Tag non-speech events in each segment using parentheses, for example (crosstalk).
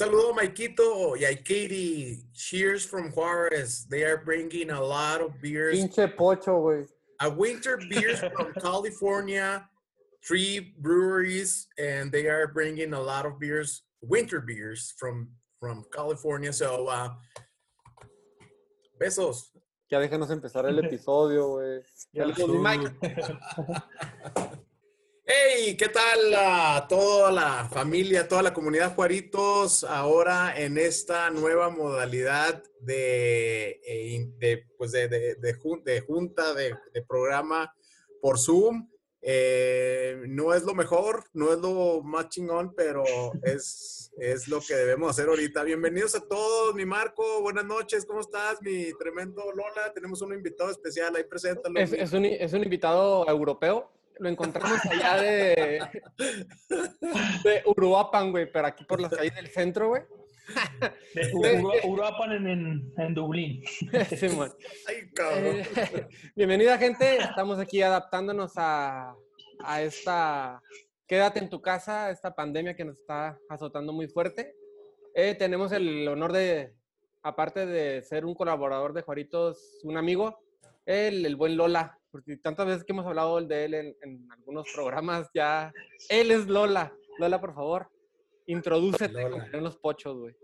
Un saludo, Maikito y Katie. Cheers from Juarez. They are bringing a lot of beers. Pinche pocho, güey. A winter beers from (laughs) California, three breweries, and they are bringing a lot of beers, winter beers from from California. So, uh, besos. Ya déjanos empezar el (laughs) episodio, güey. Saludos, Mike. (laughs) Hey, ¿qué tal a toda la familia, toda la comunidad Juaritos? Ahora en esta nueva modalidad de, eh, de, pues de, de, de junta, de, programa por Zoom. Eh, no es lo mejor, no es lo más chingón, pero es, es lo que debemos hacer ahorita. Bienvenidos a todos, mi Marco, buenas noches, ¿cómo estás? Mi tremendo Lola, tenemos un invitado especial, ahí preséntalo. Es, es, un, es un invitado europeo, lo encontramos allá de, de Uruapan, güey, pero aquí por las calles del centro, güey. De (laughs) Uruapan en, en, Dublín. (laughs) Sí, Ay, cabrón. Eh, bienvenida, gente. Estamos aquí adaptándonos a, a esta quédate en tu casa, esta pandemia que nos está azotando muy fuerte. Eh, tenemos el honor de, aparte de ser un colaborador de Juaritos, un amigo, el, el buen Lola porque tantas veces que hemos hablado de él en, algunos programas, ya él es Lola. Lola, por favor, introdúcete en los pochos, güey.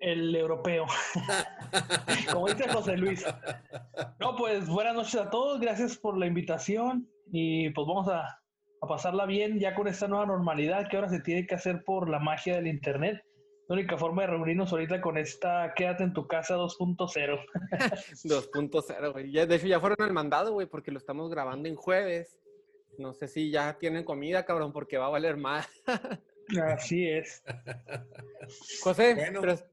El europeo. (laughs) Como dice José Luis. No, pues buenas noches a todos, gracias por la invitación y pues vamos a, a pasarla bien ya con esta nueva normalidad que ahora se tiene que hacer por la magia del Internet la única forma de reunirnos ahorita con esta Quédate en tu casa 2.0. 2.0, (laughs) güey. De hecho, ya fueron al mandado, güey, porque lo estamos grabando en jueves. No sé si ya tienen comida, cabrón, porque va a valer más. (laughs) Así es. José,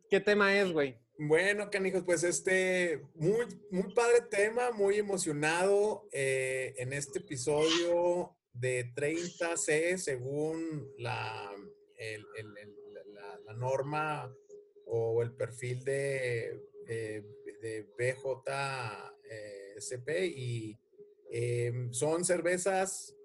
¿qué tema es, güey? Bueno, canijos, pues este, muy, muy padre tema, muy emocionado eh, en este episodio de 30C, según la, el, el norma o el perfil de, eh, de BJCP y em, son cervezas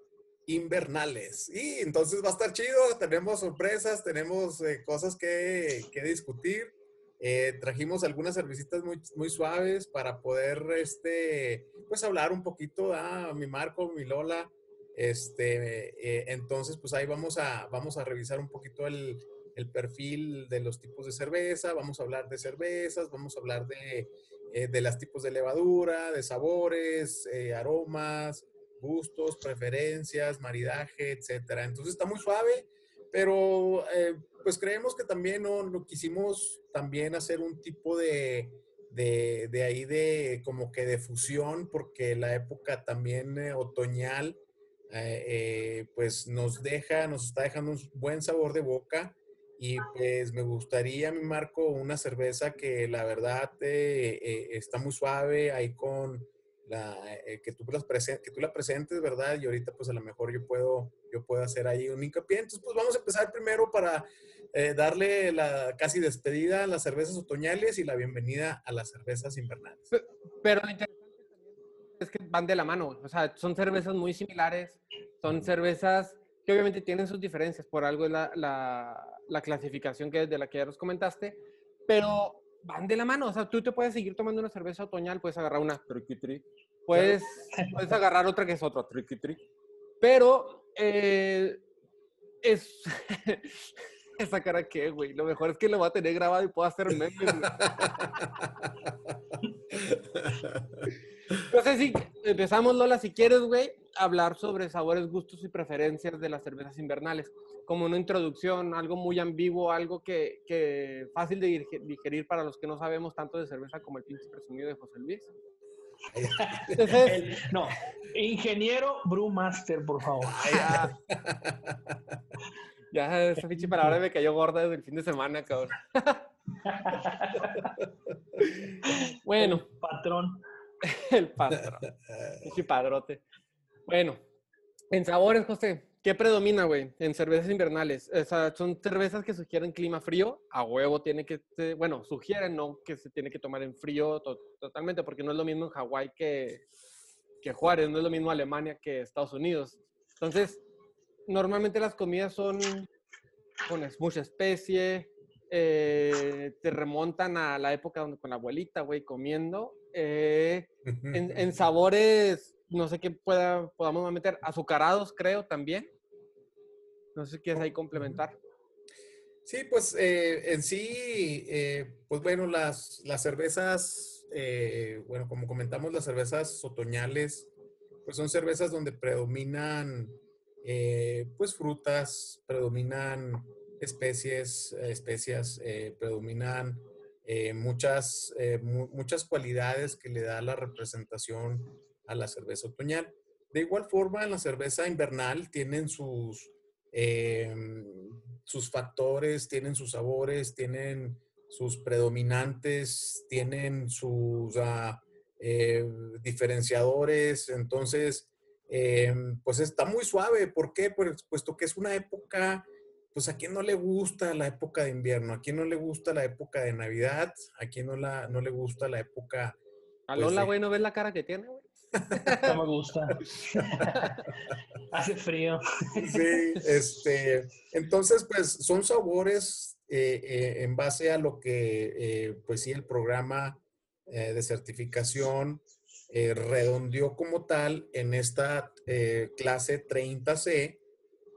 invernales. Y entonces va a estar chido, tenemos sorpresas, tenemos eh, cosas que, que discutir. Eh, trajimos algunas cervecitas muy, muy suaves para poder, este, pues hablar un poquito, a mi Marco, mi Lola, este, entonces, pues ahí vamos a, vamos a revisar un poquito el, el perfil de los tipos de cerveza, vamos a hablar de cervezas, vamos a hablar de, eh, de los tipos de levadura, de sabores, eh, aromas, gustos, preferencias, maridaje, etcétera. Entonces está muy suave, pero eh, pues creemos que también no, quisimos también hacer un tipo de, de, de, ahí de como que de fusión, porque la época también otoñal, pues nos deja, nos está dejando un buen sabor de boca y pues me gustaría, mi Marco, una cerveza que la verdad eh, eh, está muy suave, ahí con la, eh, que, tú las que tú la presentes, ¿verdad? Y ahorita pues a lo mejor yo puedo, yo puedo hacer ahí un hincapié. Entonces pues vamos a empezar primero para darle la casi despedida a las cervezas otoñales y la bienvenida a las cervezas invernales. Pero lo interesante es que van de la mano, o sea, son cervezas muy similares, son cervezas que obviamente tienen sus diferencias, por algo es la, la, clasificación que de la que ya nos comentaste, pero van de la mano, o sea, tú te puedes seguir tomando una cerveza otoñal, puedes agarrar una tricky trick, puedes, puedes agarrar otra que es otra tricky trick, pero eh, es... (laughs) Esa cara que, güey, lo mejor es que lo voy a tener grabado y puedo hacer memes, (laughs) No sé si empezamos, Lola, si quieres, güey, hablar sobre sabores, gustos y preferencias de las cervezas invernales. Como una introducción, algo muy ambiguo, algo que, que fácil de digerir para los que no sabemos tanto de cerveza como el pinche presumido de José Luis. no, ingeniero Brewmaster, por favor. ya, ya esa pinche palabra me cayó gorda desde el fin de semana, cabrón. (laughs) bueno. patrón. (laughs) el patrón. Pinche (laughs) padrote. Bueno, en sabores, José, ¿qué predomina, güey? En cervezas invernales. O sea, son cervezas que sugieren clima frío. A huevo tiene que, bueno, sugieren, ¿no? Que se tiene que tomar en frío totalmente, porque no es lo mismo en Hawái que, que Juárez, no es lo mismo Alemania que Estados Unidos. Entonces, normalmente las comidas son con mucha especie, eh, te remontan a la época donde con la abuelita, güey, comiendo. Eh, en, en sabores, no sé qué pueda, podamos meter, azucarados, creo, también. No sé si quieres ahí complementar. Sí, pues eh, en sí, pues bueno, las, las cervezas, bueno, como comentamos, las cervezas otoñales, pues son cervezas donde predominan, pues frutas, predominan especies, eh, especias, eh, predominan eh, muchas, mu- muchas cualidades que le da la representación a la cerveza otoñal. De igual forma, en la cerveza invernal tienen sus, sus factores, tienen sus sabores, tienen sus predominantes, tienen sus ah, diferenciadores. Entonces, pues está muy suave. ¿Por qué? Pues, puesto que es una época, pues a quién no le gusta la época de invierno, a quién no le gusta la época de Navidad, a quién no, la, no le gusta la época... A Pues Lola, güey, ¿no ves la cara que tiene, güey? No me gusta. (laughs) (laughs) Hace frío. Sí, este, entonces, pues son sabores eh, eh, en base a lo que, eh, pues sí, el programa eh, de certificación eh, redondeó como tal en esta eh, clase 30C,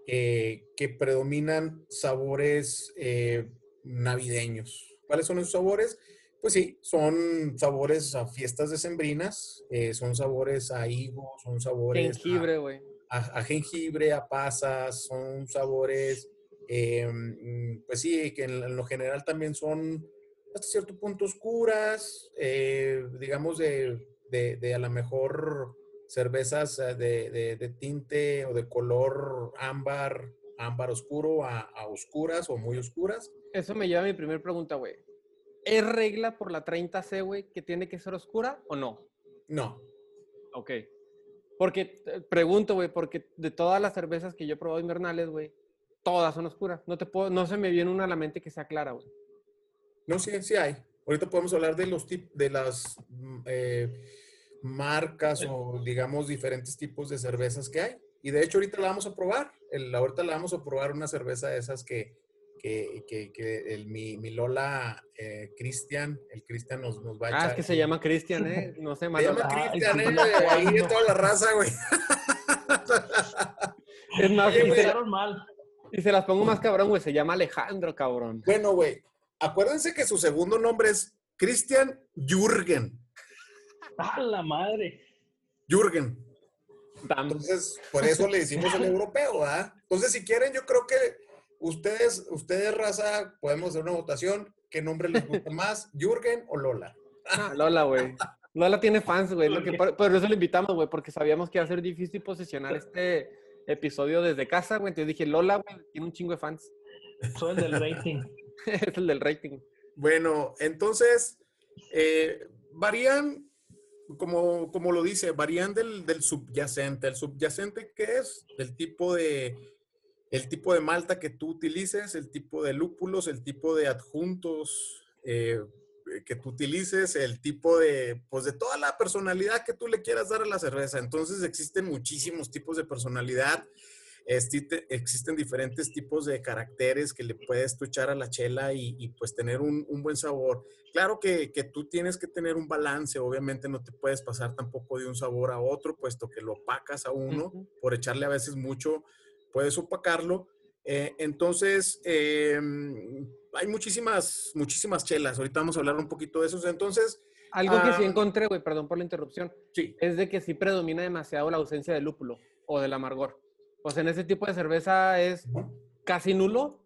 eh, que predominan sabores eh, navideños. ¿Cuáles son esos sabores? Pues sí, son sabores a fiestas decembrinas, eh, son sabores a higo, son sabores a- Jengibre, a, a jengibre, a pasas, son sabores, eh, mm, pues sí, que en, en lo general también son hasta cierto punto oscuras, digamos de, de, de a lo mejor cervezas eh, de, de- de tinte o de color ámbar, ámbar oscuro a, a oscuras o muy oscuras. Eso me lleva a mi primera pregunta, güey. ¿Es regla por la 30C, güey, que tiene que ser oscura o no? No, Ok. Porque, pregunto, güey, porque de todas las cervezas que yo he probado invernales, güey, todas son oscuras. No, te puedo, no se me viene una a la mente que sea clara, güey. no, sí, sí hay. Ahorita podemos hablar de los tip, de las mm, eh, marcas o digamos diferentes tipos de cervezas que hay. Y de hecho ahorita la vamos a probar. El, ahorita la vamos a probar una cerveza de esas que, que, que, que el, mi, mi Lola eh, Cristian, el Cristian nos, nos va a echar. Ah, es que se llama Cristian, ¿eh? (laughs) No sé, Se Manolo. llama Ay, Cristian, eh, ahí de toda la raza, güey. (laughs) Es más, Se y se, empezaron mal. y se las pongo más cabrón, güey. Se llama Alejandro, cabrón. Bueno, güey, acuérdense que su segundo nombre es Cristian Jürgen. ¡Ah, la madre! Jürgen. Entonces, por eso le decimos el europeo, ¿verdad? Entonces, si quieren, yo creo que ustedes, ustedes, raza, podemos hacer una votación. ¿Qué nombre les gusta (laughs) más, Jürgen o Lola? Ah, Lola, güey. Lola tiene fans, güey. ¿Por eso lo invitamos, güey, porque sabíamos que iba a ser difícil posicionar este episodio desde casa, güey. Entonces dije, Lola, güey, tiene un chingo de fans. Soy el del rating. (laughs) es el del rating. Bueno, entonces, eh, varían, como, como lo dice, varían del, del subyacente. ¿El subyacente qué es? El tipo de, el tipo de malta que tú utilices, el tipo de lúpulos, el tipo de adjuntos eh, que tú utilices, el tipo de, pues de toda la personalidad que tú le quieras dar a la cerveza. Entonces existen muchísimos tipos de personalidad. Existe- existen diferentes tipos de caracteres que le puedes tú echar a la chela y, y, pues tener un, un buen sabor. Claro que, que tú tienes que tener un balance, obviamente no te puedes pasar tampoco de un sabor a otro, puesto que lo opacas a uno, por echarle a veces mucho, puedes opacarlo. Eh, entonces, eh, hay muchísimas, muchísimas chelas. Ahorita vamos a hablar un poquito de eso. Entonces, Algo que sí Ah. encontré, güey, perdón por la interrupción, sí, es de que sí predomina demasiado la ausencia de lúpulo o del amargor. Pues en ese tipo de cerveza es casi nulo.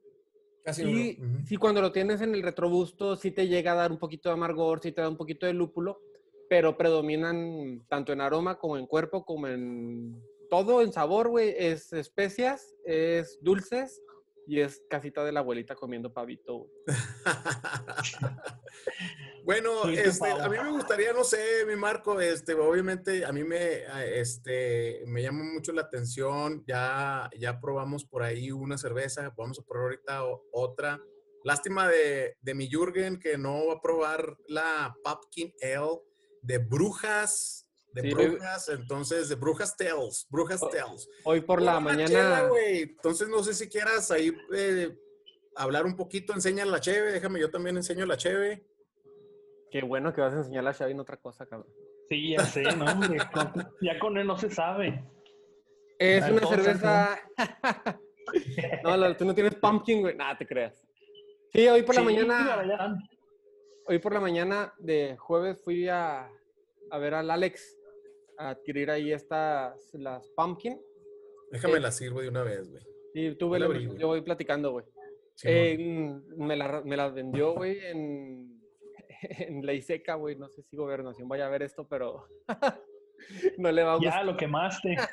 casi Y sí, cuando lo tienes en el retrobusto, sí te llega a dar un poquito de amargor, sí te da un poquito de lúpulo, pero predominan tanto en aroma como en cuerpo, como en todo, en sabor, güey. Es especias, es dulces y es casita de la abuelita comiendo pavito. (laughs) Bueno, este, a mí me gustaría, no sé, mi Marco, este, obviamente a mí me, este, me llama mucho la atención. Ya, ya probamos por ahí una cerveza, vamos a probar ahorita otra. Lástima de, de mi Jürgen que no va a probar la Pumpkin Ale de Brujas, de Sí, hoy- Brujas, entonces de Brujas Tales, Brujas Tales. Hoy por la mañana... chela. Entonces no sé si quieras ahí eh, hablar un poquito, enseña la cheve, déjame, yo también enseño la cheve. Qué bueno que vas a enseñar a Xavi en otra cosa, cabrón. Sí, ya sé, no, hombre, ya con él no se sabe. Es Hay una cosas, cerveza. (laughs) no, la- tú no tienes pumpkin, güey. Nada, te creas. Sí, hoy por la Sí, mañana, hoy por la mañana de jueves fui a, a ver al Alex a adquirir ahí estas, las pumpkin. Déjame Eh. la sirvo de una vez, güey. Y tuve, la la- abrí, güey. yo voy platicando, güey. Simón. Eh, me, la, me las vendió, güey, en, en Ley Seca, güey. No sé si Gobernación vaya a ver esto, pero (laughs) no le va a gustar. Ya lo quemaste. (laughs)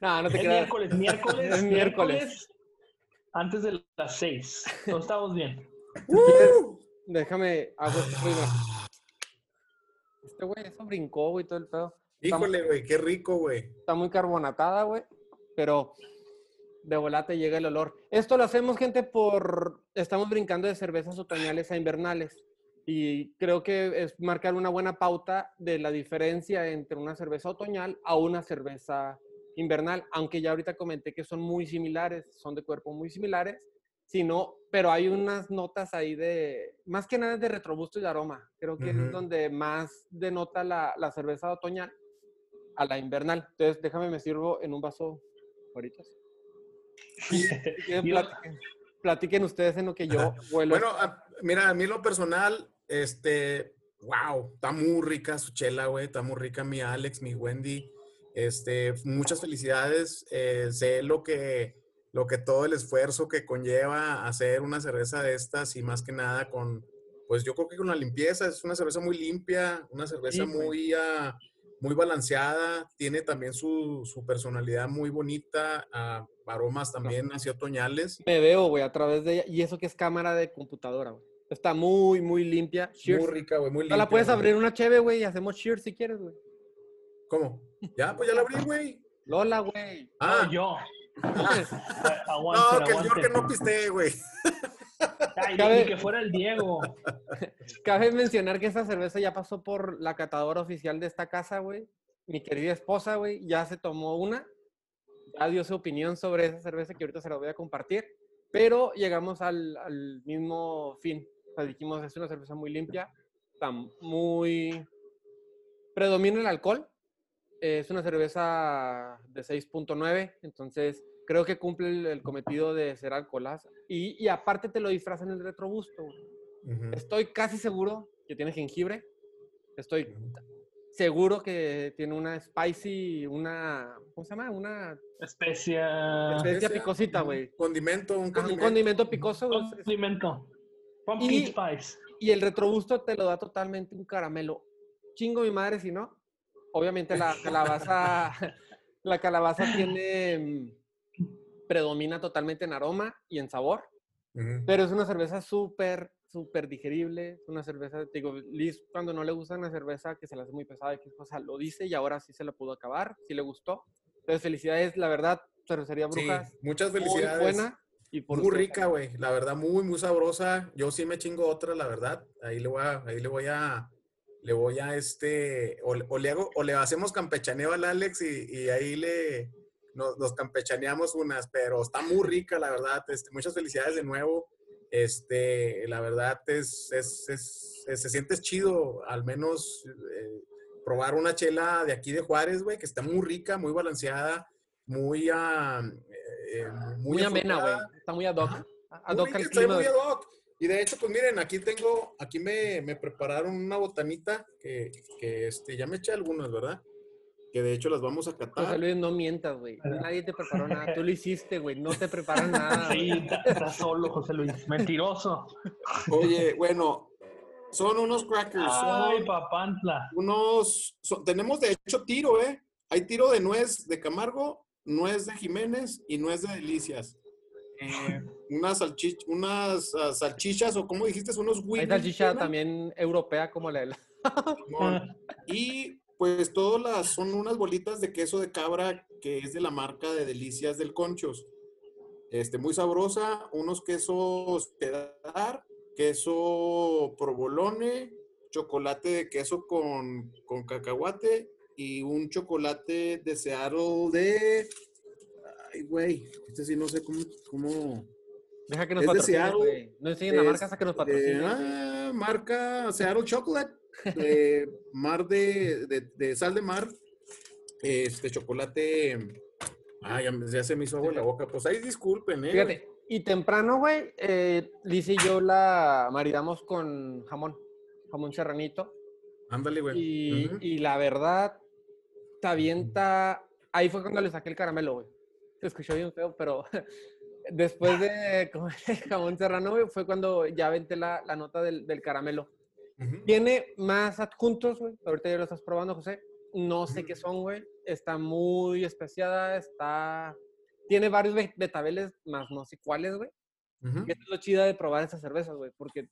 No, no te Es creas. miércoles, miércoles, (laughs) Es miércoles. antes de las seis. No estamos bien. Déjame, hago esto primero. Este güey, eso brincó, güey, todo el pedo. Híjole, güey, qué rico, güey. Está muy carbonatada, güey. Pero de volate llega el olor. Esto lo hacemos, gente, por... Estamos brincando de cervezas otoñales a invernales. Y creo que es marcar una buena pauta de la diferencia entre una cerveza otoñal a una cerveza invernal. Aunque ya ahorita comenté que son muy similares, son de cuerpo muy similares. sino, pero hay unas notas ahí de, más que nada de retrogusto y de aroma. Creo que Ujú. es donde más denota la, la cerveza otoñal a la invernal. Entonces, déjame me sirvo en un vaso ahorita. Yo- (laughs) platiquen, platiquen ustedes en lo que yo (laughs) vuelo. Bueno, a- mira, a mí lo personal, este, wow, está muy rica su chela, güey, está muy rica mi Alex, mi Wendy. Este, muchas felicidades. eh, sé lo que, lo que todo el esfuerzo que conlleva hacer una cerveza de estas y más que nada con, pues yo creo que con la limpieza, es una cerveza muy limpia, una cerveza Sí, muy, ah, muy balanceada, tiene también su, su personalidad muy bonita, ah, aromas también así otoñales. me veo, güey, a través de ella. Y eso que es cámara de computadora, güey. Está muy, muy limpia. Cheers. Muy rica, güey, muy No limpia. la puedes abrir una cheve, güey, y hacemos cheers si quieres, güey. ¿Cómo? Ya, pues ya la abrí, güey. Lola, güey. Ah, No, yo. (laughs) Aguante, no, que el. Yorker no pistee, güey. Ay, Cabe- ni que fuera el Diego. (laughs) Cabe mencionar que esta cerveza ya pasó por la catadora oficial de esta casa, güey. Mi querida esposa, güey, ya se tomó una. Ya dio su opinión sobre esa cerveza que ahorita se la voy a compartir. Pero llegamos al, al mismo fin. O sea, dijimos, es una cerveza muy limpia, está muy... Predomina el alcohol. Es una cerveza de 6.9, entonces creo que cumple el, el cometido de ser alcoholaza. Y, y aparte te lo disfrazan en el retrogusto. güey. Ujú. Estoy casi seguro que tiene jengibre. Estoy seguro que tiene una spicy, una, ¿cómo se llama? Una Especia. especia picosita, güey. Condimento, un Ah, Un condimento. condimento picoso, güey. Condimento. Pumpkin Y- spice. Y el retrogusto te lo da totalmente un caramelo. Chingo mi madre si no. Obviamente la calabaza, (laughs) la calabaza tiene, mm, predomina totalmente en aroma y en sabor. Ujú. Pero es una cerveza súper, súper digerible. Es una cerveza, digo, Liz, cuando no le gusta una cerveza que se le hace muy pesada, X cosa, lo dice y ahora sí se la pudo acabar, sí le gustó. Entonces, felicidades, la verdad, Cervecería Sí, Brujas. muchas muy felicidades. buena. Y por muy usted. rica, güey. La verdad, muy, muy sabrosa. Yo sí me chingo otra, la verdad. Ahí le voy a, ahí le voy a, le voy a este, o, le- o le hago, o le hacemos campechaneo al Alex y, y ahí le, nos, nos campechaneamos unas, pero está muy rica, la verdad. Este, muchas felicidades de nuevo. Este, la verdad es, es, es- es- se siente chido, al menos eh, probar una chela de aquí de Juárez, güey, que está muy rica, muy balanceada, muy, ah, eh, Muy, amena, güey. Está muy ad hoc. Ajá. Ad Muy hoc al clima. muy ad hoc. Y de hecho, pues miren, aquí tengo, aquí me, me prepararon una botanita que, que este, ya me eché algunas, ¿verdad? Que de hecho las vamos a José catar. Luis, no mientas, güey. Nadie te preparó nada. Tú lo hiciste, güey. No te preparan (laughs) nada. Sí, güey. está, está solo, José Luis. Mentiroso. Oye, bueno, son unos crackers, Ay, son papantla. unos, son- tenemos de hecho tiro, ¿eh? Hay tiro de nuez de Camargo, nuez de Jiménez y nuez de Delicias. Eh, unas, salchich- unas ah, salchichas, o como dijiste, unos Hay salchicha también europea como la de la... Y pues todas las son unas bolitas de queso de cabra que es de la marca de Delicias del Conchos. Este, muy sabrosa, unos quesos pedar, queso provolone, chocolate de queso con, con cacahuate y un chocolate de Seattle de... Ay, güey, este sí no sé cómo... cómo Deja que nos Es Seattle. güey. No enseñen la marca hasta que nos de- patrocinen. ah, marca Seattle Chocolate, de mar de, de, de sal de mar, este chocolate. Ay, ya, se me hizo agua en la boca. Pues ahí disculpen, ¿eh? Fíjate, y temprano, güey, eh, Liz y yo la maridamos con jamón, jamón serranito. Ándale, güey. Y la verdad, te avienta. Ahí fue cuando le saqué el caramelo, güey. Se escuchó bien feo, pero (laughs) después de comer (laughs) el jamón serrano, güey, fue cuando ya aventé la, la nota del, del caramelo. Ujú. Tiene más adjuntos, güey. Ahorita ya lo estás probando, José. No sé qué son, güey. Está muy especiada, está... Tiene varios betabeles, más no sé cuáles, güey. Ujú. Y eso es lo chida de probar esas cervezas, güey, porque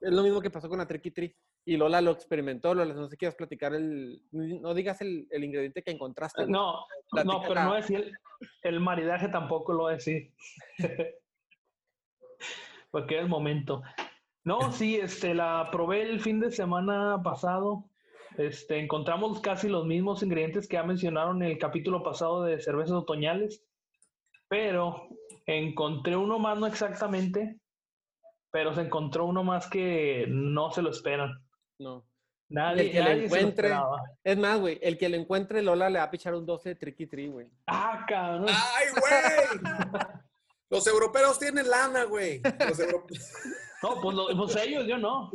es lo mismo que pasó con la Tricky Tree. Y Lola lo experimentó, Lola, no sé si quieres platicar el... No digas el, el ingrediente que encontraste. güey. No, no, pero no decir el, el maridaje tampoco lo decir. (laughs) Porque es el momento. No, sí, este, la probé el fin de semana pasado. Este, encontramos casi los mismos ingredientes que ya mencionaron en el capítulo pasado de cervezas otoñales, pero encontré uno más, no exactamente, pero se encontró uno más que no se lo esperan. No. Nadie, El que lo nadie se lo encuentre. Es más, güey, el que lo encuentre, Lola le va a pichar un 12 de Tricky Tree, güey. Ah, cabrón. ¡Ay, güey! Los europeos tienen lana, güey. Los (laughs) No, pues, lo- pues ellos, yo no.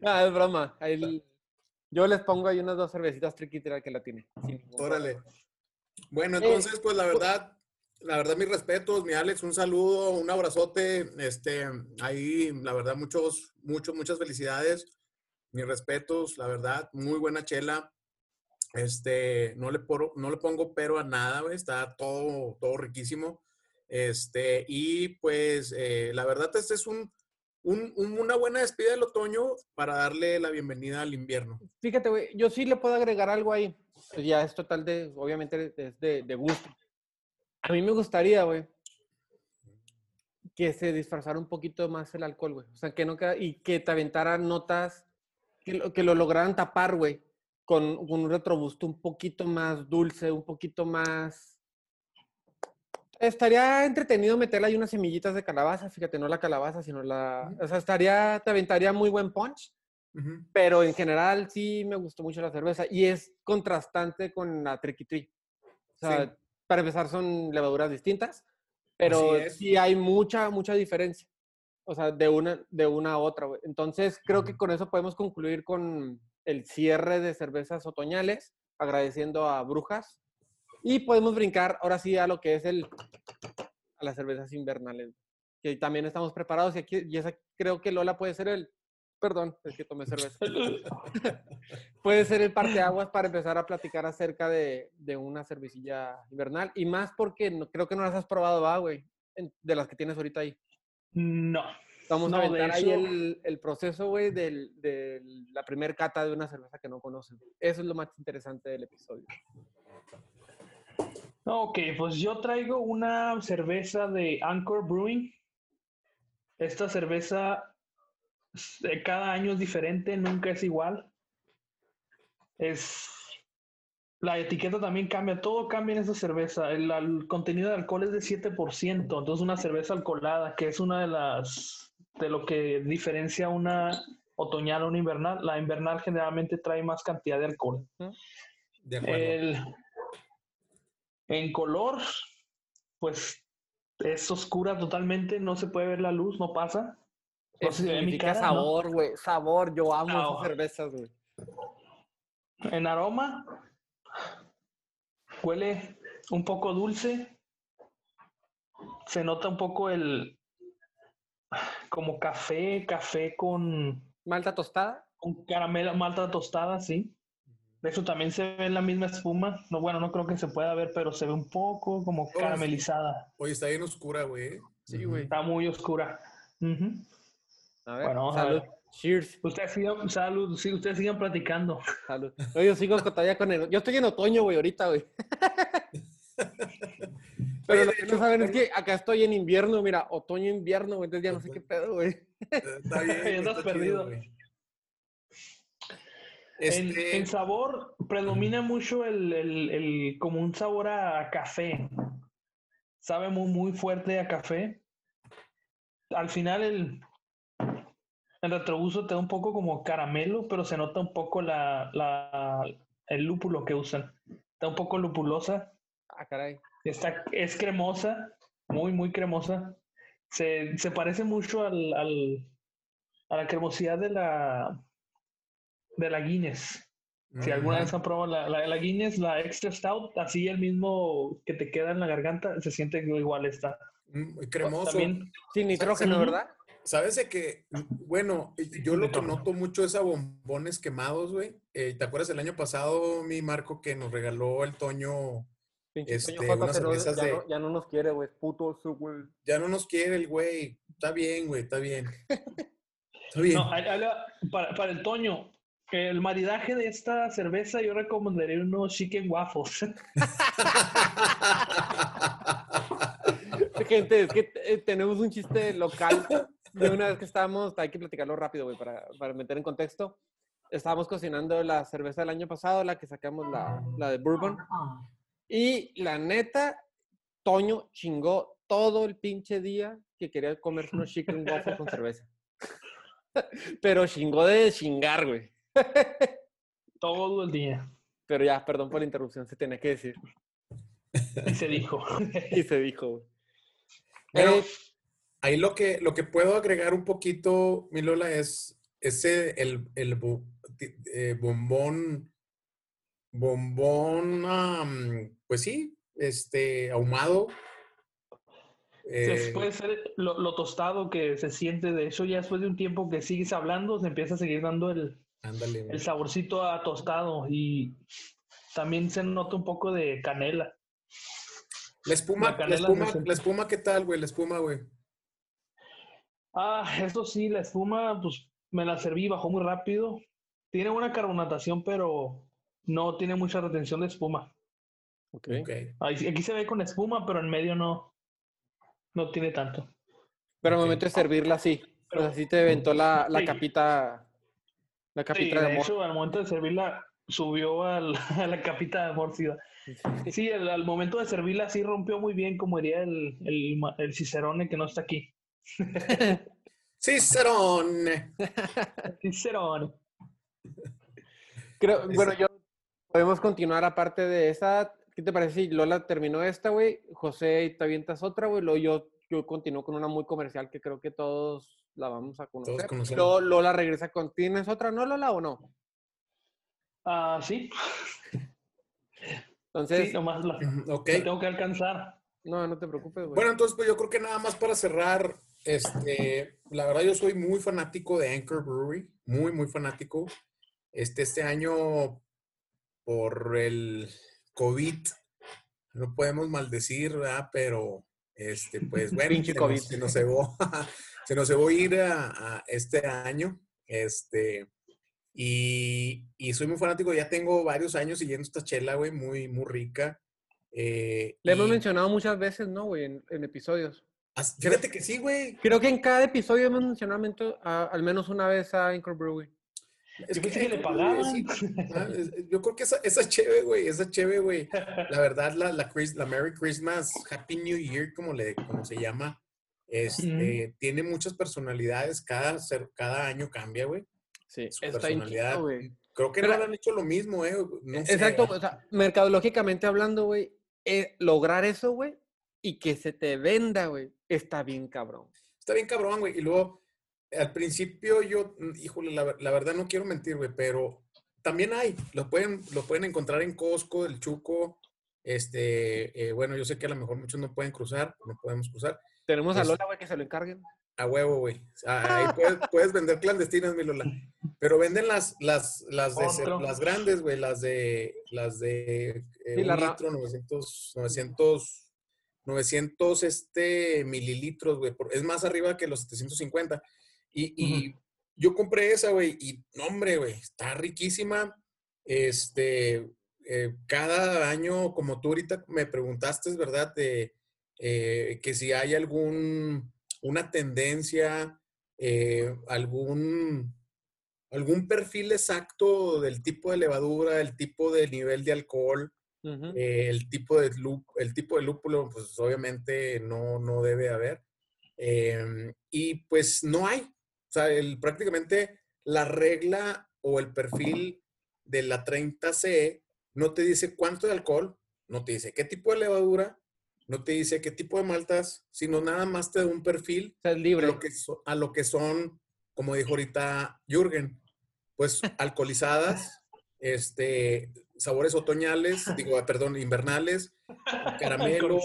no, (laughs) es broma. El- yo les pongo ahí unas dos cervecitas Tricky Tree al que la tiene. Órale. Bueno, Eh, entonces, pues la verdad, la verdad, mis respetos, mi Alex, un saludo, un abrazote. Este, ahí, la verdad, muchos, muchos, muchas felicidades. Mis respetos, la verdad, muy buena chela. Este, no le, poro- no le pongo pero a nada, está todo, todo riquísimo. Este, y pues, eh, la verdad, este es un, un- un- una buena despedida del otoño para darle la bienvenida al invierno. Fíjate, yo sí le puedo agregar algo ahí. Ya es total de, obviamente, es de gusto. A mí me gustaría, güey, que se disfrazara un poquito más el alcohol, güey. O sea, que no queda- y que te aventara notas, que lo, que lo lograran tapar, güey, con, con un retrobusto un poquito más dulce, un poquito más... Estaría entretenido meterle ahí unas semillitas de calabaza, fíjate, no la calabaza, sino la... O sea, estaría, te aventaría muy buen punch Ujú. pero en general sí me gustó mucho la cerveza y es contrastante con la Tree. O sea, Sí. Para empezar son levaduras distintas, pero sí hay mucha, mucha diferencia. O sea, de una, de una a otra. güey. Entonces, creo que con eso podemos concluir con el cierre de cervezas otoñales, agradeciendo a Brujas. Y podemos brincar ahora sí a lo que es el, a las cervezas invernales, que también estamos preparados y aquí, y esa creo que Lola puede ser el, perdón, es que tomé cerveza (laughs) (laughs) puede ser el parteaguas para empezar a platicar acerca de, de una cervecilla invernal. Y más porque no, creo que no las has probado, va, güey, de las que tienes ahorita ahí. No. Vamos No, a aventar ahí el, el proceso, güey, del- de la primer cata de una cerveza que no conocen. Eso es lo más interesante del episodio. Ok, pues yo traigo una cerveza de Anchor Brewing. Esta cerveza cada año es diferente, nunca es igual. Es la etiqueta también cambia, todo cambia en esa cerveza. El, al- contenido de alcohol es de 7%, entonces una cerveza alcoholada, que es una de las de lo que diferencia una otoñal a una invernal. La invernal generalmente trae más cantidad de alcohol. De acuerdo. El- en color, pues es oscura totalmente, no se puede ver la luz, no pasa. No sé mi significa sabor, güey. Sabor. Yo amo Sabor. esas cervezas, güey. En aroma, huele un poco dulce. Se nota un poco el como café, café con, Malta tostada. con caramelo, malta tostada, sí. Eso también se ve en la misma espuma. No, bueno, no creo que se pueda ver, pero se ve un poco como sí. caramelizada. Oye, está bien oscura, güey. Sí, Ujú. güey. Está muy oscura. Ujú. A ver, Bueno, a salud. ver. Cheers. Ustedes sigan, salud, sí, ustedes sigan platicando. Salud. Oye, yo sigo con- todavía con el... Yo estoy en otoño, güey, ahorita, güey. (laughs) Pero Oye, lo que no saben es que acá estoy en invierno, mira, otoño, invierno, güey, entonces ya no sé qué pedo, güey. Está bien. Ya estás está chido, perdido. En, Este, en sabor predomina mucho el, el- el- como un sabor a café. Sabe muy, muy fuerte a café. al final el, el retrogusto te da un poco como caramelo, pero se nota un poco la, la, el lúpulo que usan. Está un poco lupulosa. Ah, caray. Está, es cremosa, muy, muy cremosa. Se, se parece mucho al, al, a la cremosidad de la, de la Guinness. Si alguna vez han probado la, la, la, Guinness, la Extra Stout, así el mismo que te queda en la garganta, se siente igual está. Mm, cremoso. También, sin nitrógeno, ¿verdad? ¿Sabes de que, bueno, yo lo que noto mucho es a bombones quemados, güey? Eh, ¿Te acuerdas el año pasado, mi Marco, que nos regaló el Toño Pinche Este, Toño Juan unas Cacerón, cervezas ya, de- no, ya no nos quiere, güey. Puto su, güey. Ya no nos quiere el güey. Está bien, güey, está bien. Está bien. No, para el Toño, el maridaje de esta cerveza yo recomendaría unos chicken waffles. (laughs) Gente, es que eh, tenemos un chiste local de una vez que estábamos, hay que platicarlo rápido, güey, para, para meter en contexto. Estábamos cocinando la cerveza del año pasado, la que sacamos, la, la de Bourbon. Y la neta, Toño chingó todo el pinche día que quería comerse unos chicken (laughs) waffles con cerveza. (laughs) Pero chingó de chingar, güey. (laughs) Todo el día. Pero ya, perdón por la interrupción, se tenía que decir. Y se dijo. Y se dijo, güey. Bueno, Eh, Ahí lo que, lo que puedo agregar un poquito, mi Lola, es ese, el, el eh, bombón, bombón, pues sí, este, ahumado. Eh, Después ser lo, lo tostado que se siente, de eso ya después de un tiempo que sigues hablando, se empieza a seguir dando el, ándale, el saborcito a tostado y también se nota un poco de canela. La espuma, la espuma, ¿qué tal, güey? La espuma, güey. Ah, eso sí, la espuma, pues me la serví, bajó muy rápido. Tiene buena carbonatación, pero no tiene mucha retención de espuma. ok. Ok. Ahí sí- Aquí se ve con espuma, pero en medio no, no tiene tanto. Pero al momento de servirla, sí. Pero- Pues así te aventó la, la Sí. capita. La Sí, capita de de amor. hecho, al momento de servirla, subió al- (laughs) a la capita de amor. Sí, (laughs) Sí, el- al momento de servirla sí rompió muy bien, como diría el, el Cicerone que no está aquí. (laughs) Cicerón. Cicerone. Creo, bueno, yo podemos continuar aparte de esa. ¿Qué te parece si Lola terminó esta, güey? José, te avientas otra, güey. Luego yo, yo continúo con una muy comercial que creo que todos la vamos a conocer. Luego Lola regresa con. ¿Tienes otra, no, Lola, o no? Ah, sí, Entonces, sí, nomás la, Ok. la tengo que alcanzar. no, no te preocupes, güey. Bueno, entonces, pues yo creo que nada más para cerrar, este, la verdad yo soy muy fanático de Anchor Brewery, muy, muy fanático. Este, este año, por el COVID, no podemos maldecir, ¿verdad? Pero, este, pues (laughs) bueno, se, COVID. Nos, se nos cebó, (laughs) se nos cebó ir a, a este año, este, y, y soy muy fanático, ya tengo varios años siguiendo esta chela, güey, muy, muy rica. eh, Le hemos mencionado muchas veces, ¿no, güey? En, en episodios. Fíjate que sí, güey. Creo que en cada episodio hemos mencionado a- al menos una vez a Anchor Brewery. Es Yo pensé que le pagaban. sí, ah, Yo creo que esa, esa chévere, güey, esa chévere, güey. La verdad, la, la, Chris- la Merry Christmas, Happy New Year, como, le, como se llama, este, tiene muchas personalidades. Cada, cada año cambia, güey. Sí, Su está personalidad. Creo que Pero- no han hecho lo mismo, eh. No sé, Exacto, o sea, mercadológicamente hablando, güey, eh, lograr eso, güey, y que se te venda, güey, está bien cabrón. Está bien cabrón, güey. Y luego, al principio yo, mm, híjole, la, ver- la verdad no quiero mentir, güey, pero también hay. Lo pueden, lo pueden encontrar en Costco, el Chuco. Este, eh, bueno, yo sé que a lo mejor muchos no pueden cruzar, no podemos cruzar. Tenemos a Lola, güey, que se lo encarguen. A huevo, güey. Ah, Ahí puedes, (laughs) puedes vender clandestinas, mi Lola. Pero venden las, las, las, de, las grandes, güey, las de, las de eh, Sí, un la ra- litro, 900, 900, 900 este, mililitros, güey. por- Es más arriba que los 750. Y, y yo compré esa, güey, y no, hombre, güey, está riquísima. Este, eh, cada año, como tú ahorita me preguntaste, ¿verdad? De, eh, que si hay algún, una tendencia, eh, algún, algún perfil exacto del tipo de levadura, el tipo de nivel de alcohol, Ujú. eh, el tipo de lú- el tipo de lúpulo, pues obviamente no, no debe haber. Em, y pues no hay. O sea, el, prácticamente la regla o el perfil de la 30C no te dice cuánto de alcohol, no te dice qué tipo de levadura, no te dice qué tipo de maltas, sino nada más te da un perfil libre. a lo que, so- a lo que son, como dijo ahorita Jürgen, pues alcoholizadas, este, sabores otoñales, digo, ah, perdón, invernales, a caramelo,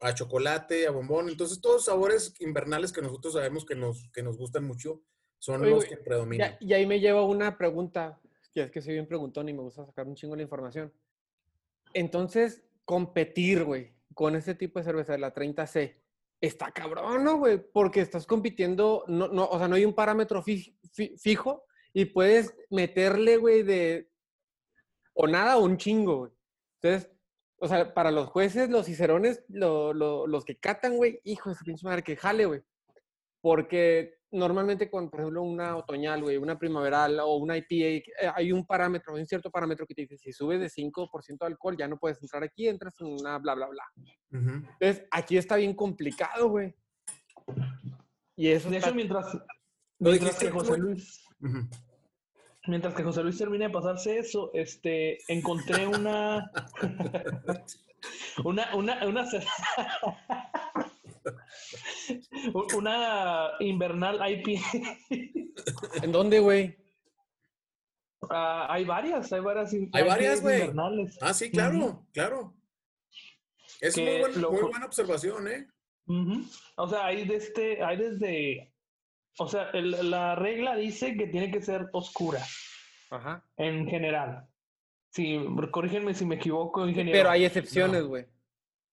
a chocolate, a bombón. Entonces, todos sabores invernales que nosotros sabemos que nos, que nos gustan mucho son Oye, los que predominan. Y ahí me lleva una pregunta, que es que soy bien preguntón y me gusta sacar un chingo la información. Entonces, competir, güey, con este tipo de cerveza de la 30C, está cabrón, ¿no, güey? Porque estás compitiendo, no, no, o sea, no hay un parámetro fi- fi- fijo y puedes meterle, güey, de o nada o un chingo, güey. Entonces, o sea, para los jueces, los cicerones, lo- lo- los que catan, güey, hijo de su pinche madre, que jale, güey. Porque normalmente con, por ejemplo, una otoñal, güey, una primaveral o una IPA, eh, hay un parámetro, hay un cierto parámetro que te dice, si subes de 5% de alcohol, ya no puedes entrar aquí, entras en una bla, bla, bla. Entonces, aquí está bien complicado, güey. Y eso De está- hecho, mientras, Lo mientras dijiste que. José Luis, Ujú. Mientras que José Luis termina de pasarse eso, este, encontré una, (laughs) una, una, una, (laughs) una invernal IPA. ¿En dónde, güey? Ah, hay varias, hay varias. in- Hay varias, güey. invernales. Ah, sí, claro, claro. Es Que muy, buen- lo- muy buena observación, ¿eh? O sea, hay desde, hay desde, o sea, el- la regla dice que tiene que ser oscura Ajá. en general. Sí, corrígenme si me equivoco, ingeniero. Pero hay excepciones, No. güey.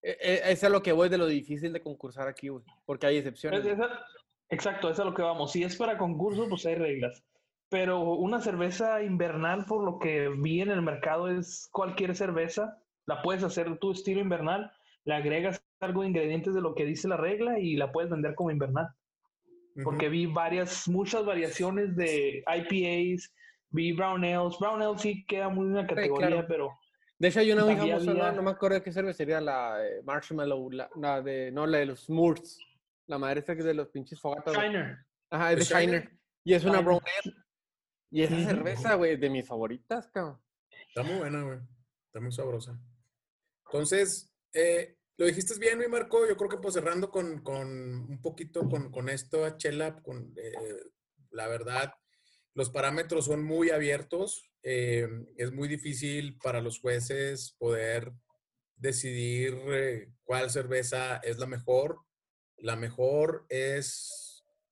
E- e- Es a lo que voy de lo difícil de concursar aquí, güey. Porque hay Es- excepciones. esa- exacto, eso es a lo que vamos. Si es para concurso, pues hay reglas. Pero una cerveza invernal, por lo que vi en el mercado, es cualquier cerveza. La puedes hacer tu estilo invernal, le agregas algo de ingredientes de lo que dice la regla y la puedes vender como invernal. Porque vi varias, muchas variaciones de IPAs, vi Brown Ales. Brown Ale sí queda muy en la categoría, claro. pero De hecho, hay una muy También famosa, ¿no? había- no me acuerdo de qué cervecería, la eh, Marshmallow, la, la de, no, la de los Smurfs. La madre esta que es de los pinches fogatas. Shiner. Ajá, es de ¿Es Shiner? Shiner. Y es una brown ale. Y esa cerveza, güey, de mis favoritas, cabrón. Está muy buena, güey. Está muy sabrosa. Entonces, eh, lo dijiste bien, mi Marco. Yo creo que pues cerrando con, con un poquito con, con esto, Chela, con eh, la verdad, los parámetros son muy abiertos. eh, es muy difícil para los jueces poder decidir eh, cuál cerveza es la mejor. La mejor es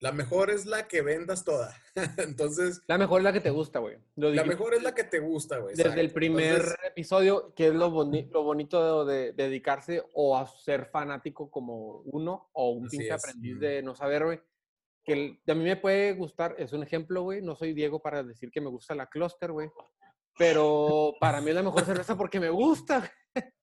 la mejor es la que vendas toda. (laughs) Entonces, La mejor es la que te gusta, güey. Lo la mejor es la que te gusta, güey. Desde el primer Entonces, episodio, que es lo, boni- lo bonito de, de dedicarse o a ser fanático como uno o un pinche aprendiz de no saber, güey. Que el- a mí me puede gustar, es un ejemplo, güey. No soy Diego para decir que me gusta la Cluster, güey. Pero para mí es la mejor cerveza porque me gusta. (laughs)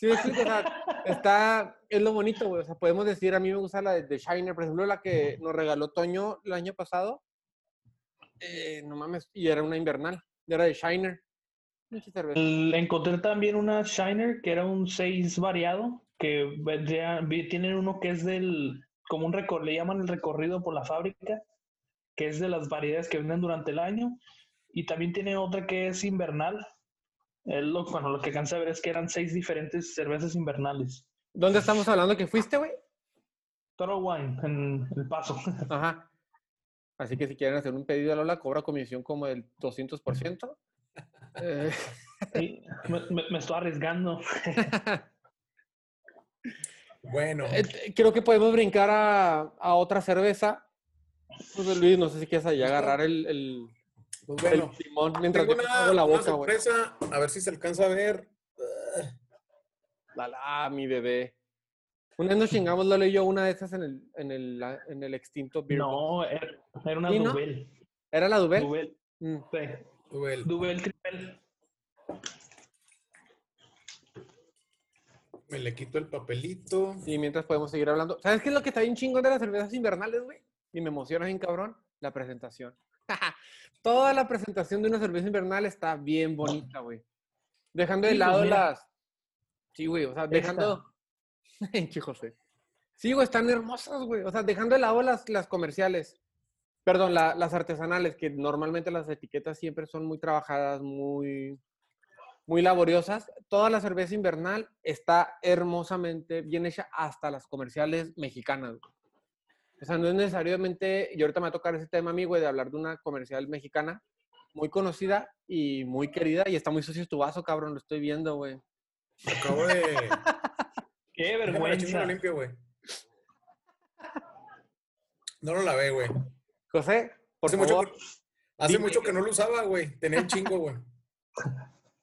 ¿Sí me explico? O sea, está, es lo bonito, güey. O sea, podemos decir, a mí me gusta la de, de Shiner, por ejemplo, la que nos regaló Toño el año pasado. Eh, no mames, y era una invernal, era de Shiner. El- encontré también una Shiner que era un 6 variado, que vendría- tienen uno que es del, como un recorrido, le llaman el recorrido por la fábrica, que es de las variedades que venden durante el año, y también tiene otra que es invernal. Es lo, bueno, lo que alcancé a ver es que eran seis diferentes cervezas invernales. ¿Dónde estamos hablando que fuiste, güey? Total Wine, en El Paso. (laughs) Ajá. Así que si quieren hacer un pedido a Lola, cobra comisión como del 200%. (laughs) Eh, Sí, me, me- me estoy arriesgando. (laughs) bueno, eh, creo que podemos brincar a, a otra cerveza. Pues, Luis, no sé si quieres ahí agarrar el, el, pues el bueno. timón mientras Tengo yo me una, hago la boca, güey. sorpresa, a ver si se alcanza a ver. La, la, mi bebé. Una vez nos chingamos, Lola y yo, una de esas en el, en el, en el extinto Beer. No, era, era una ¿Sí, no? Duvel. ¿Era la Dubel? Duvel, Mm. sí. Duel. Duvel Triple. Me le quito el papelito. Y mientras podemos seguir hablando. ¿Sabes qué es lo que está bien chingón de las cervezas invernales, güey? Y me emociona bien cabrón. La presentación. (laughs) Toda la presentación de una cerveza invernal está bien bonita, güey. Dejando de Sí, pues lado mira. las... Sí, güey, o sea, dejando... (laughs) José. Sí, güey, están hermosas, güey. O sea, dejando de lado las, las comerciales. Perdón, la- las artesanales, que normalmente las etiquetas siempre son muy trabajadas, muy, muy laboriosas. Toda la cerveza invernal está hermosamente bien hecha, hasta las comerciales mexicanas. güey. O sea, no es necesariamente, y ahorita me va a tocar ese tema, amigo, de hablar de una comercial mexicana muy conocida y muy querida, y está muy sucio tu vaso, cabrón, lo estoy viendo, güey. Acabo de. (laughs) Qué vergüenza. lo limpio, güey. No lo lavé, güey. José, por Hace, mucho, favor. que- hace dime. mucho que no lo usaba, güey. Tenía un chingo, güey.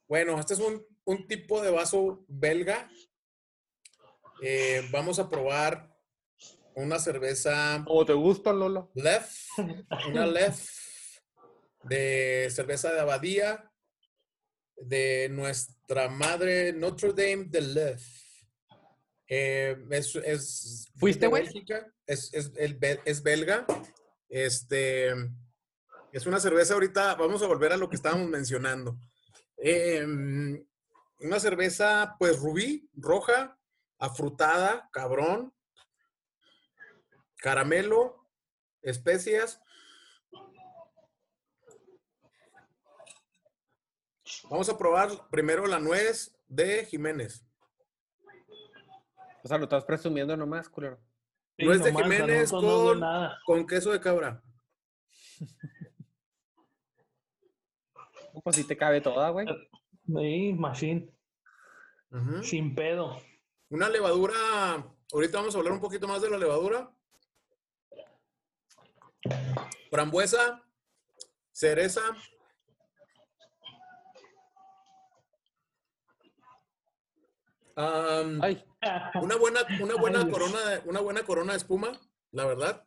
Bueno, este es un, un tipo de vaso belga. Eh, vamos a probar una cerveza Como te gusta, Lolo. Lef, una Lef de cerveza de abadía de nuestra madre Notre Dame de Lef. Eh, es, es ¿Fuiste, güey? Bélgica, Es, es, es belga. Este es una cerveza ahorita. Vamos a volver a lo que estábamos mencionando. Eh, una cerveza, pues rubí, roja, afrutada, cabrón, caramelo, especias. Vamos a probar primero la nuez de Jiménez. O sea, lo estás presumiendo nomás, culero. Sí, es de nomás, Jiménez no, no, no, con- nada. Con queso de cabra. Pues sí te cabe toda, güey. Sí, machine. Ujú. Sin pedo. Una levadura. Ahorita vamos a hablar un poquito más de la levadura. Frambuesa, cereza. Una buena, una buena corona, de- una buena corona de espuma, la verdad.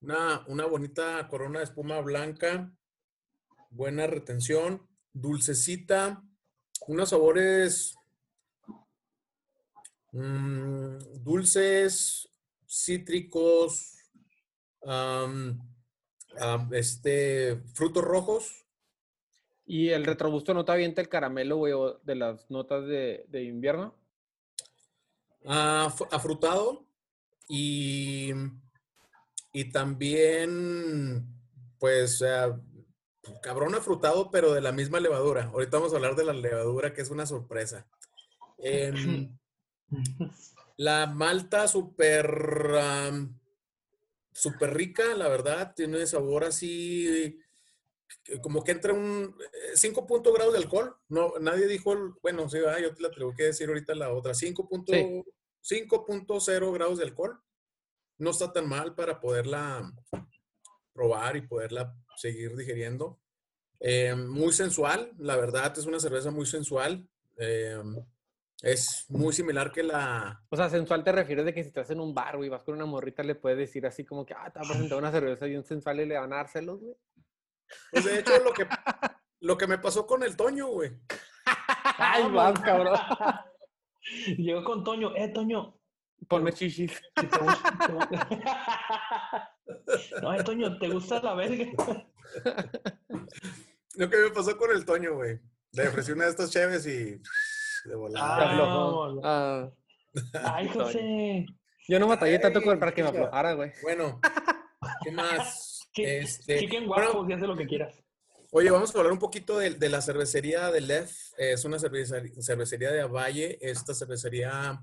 Una, una bonita corona de espuma blanca, buena retención, dulcecita, unos sabores mm, dulces, cítricos, este, frutos rojos. y el retrogusto no te avienta el caramelo, güey, de las notas de, de invierno. Fu- afrutado y, y también, pues, ah, cabrón afrutado, pero de la misma levadura. Ahorita vamos a hablar de la levadura, que es una sorpresa. (laughs) Em, la malta súper, am, súper rica, la verdad, tiene sabor así, que- como que entra un 5 puntos grados de alcohol. No, nadie dijo, el- bueno, sí, ah, yo te la tengo que decir ahorita la otra, 5 punto- Sí. 5.0 grados de alcohol. No está tan mal para poderla probar y poderla seguir digiriendo. Eh, muy sensual, la verdad, es una cerveza muy sensual. Eh, es muy similar que la, O sea, sensual te refieres de que si estás en un bar, güey, vas con una morrita, le puedes decir así como que, ah, te va a presentar una cerveza bien sensual y le van a dar celos, güey. Pues de hecho, lo que, lo que me pasó con el Toño, güey. (laughs) Ay, vas, cabrón. (laughs) Llegó con Toño. Eh, Toño. Ponme chichis. (laughs) si te gusta- te gusta- no, eh, Toño, ¿te gusta la verga? Lo que me pasó con el Toño, güey. Le ofrecí una de estas cheves y de volada. Ah, aflojó. bueno. Ah, Ay, José. yo no batallé tanto con- para que me aflojara, güey. Bueno, (laughs) ¿qué más? Este, Chicken bueno, guapos y hace lo que quieras. Oye, vamos a hablar un poquito de, de la cervecería de Lef. Es una cervecería, cervecería de Avalle. Esta cervecería,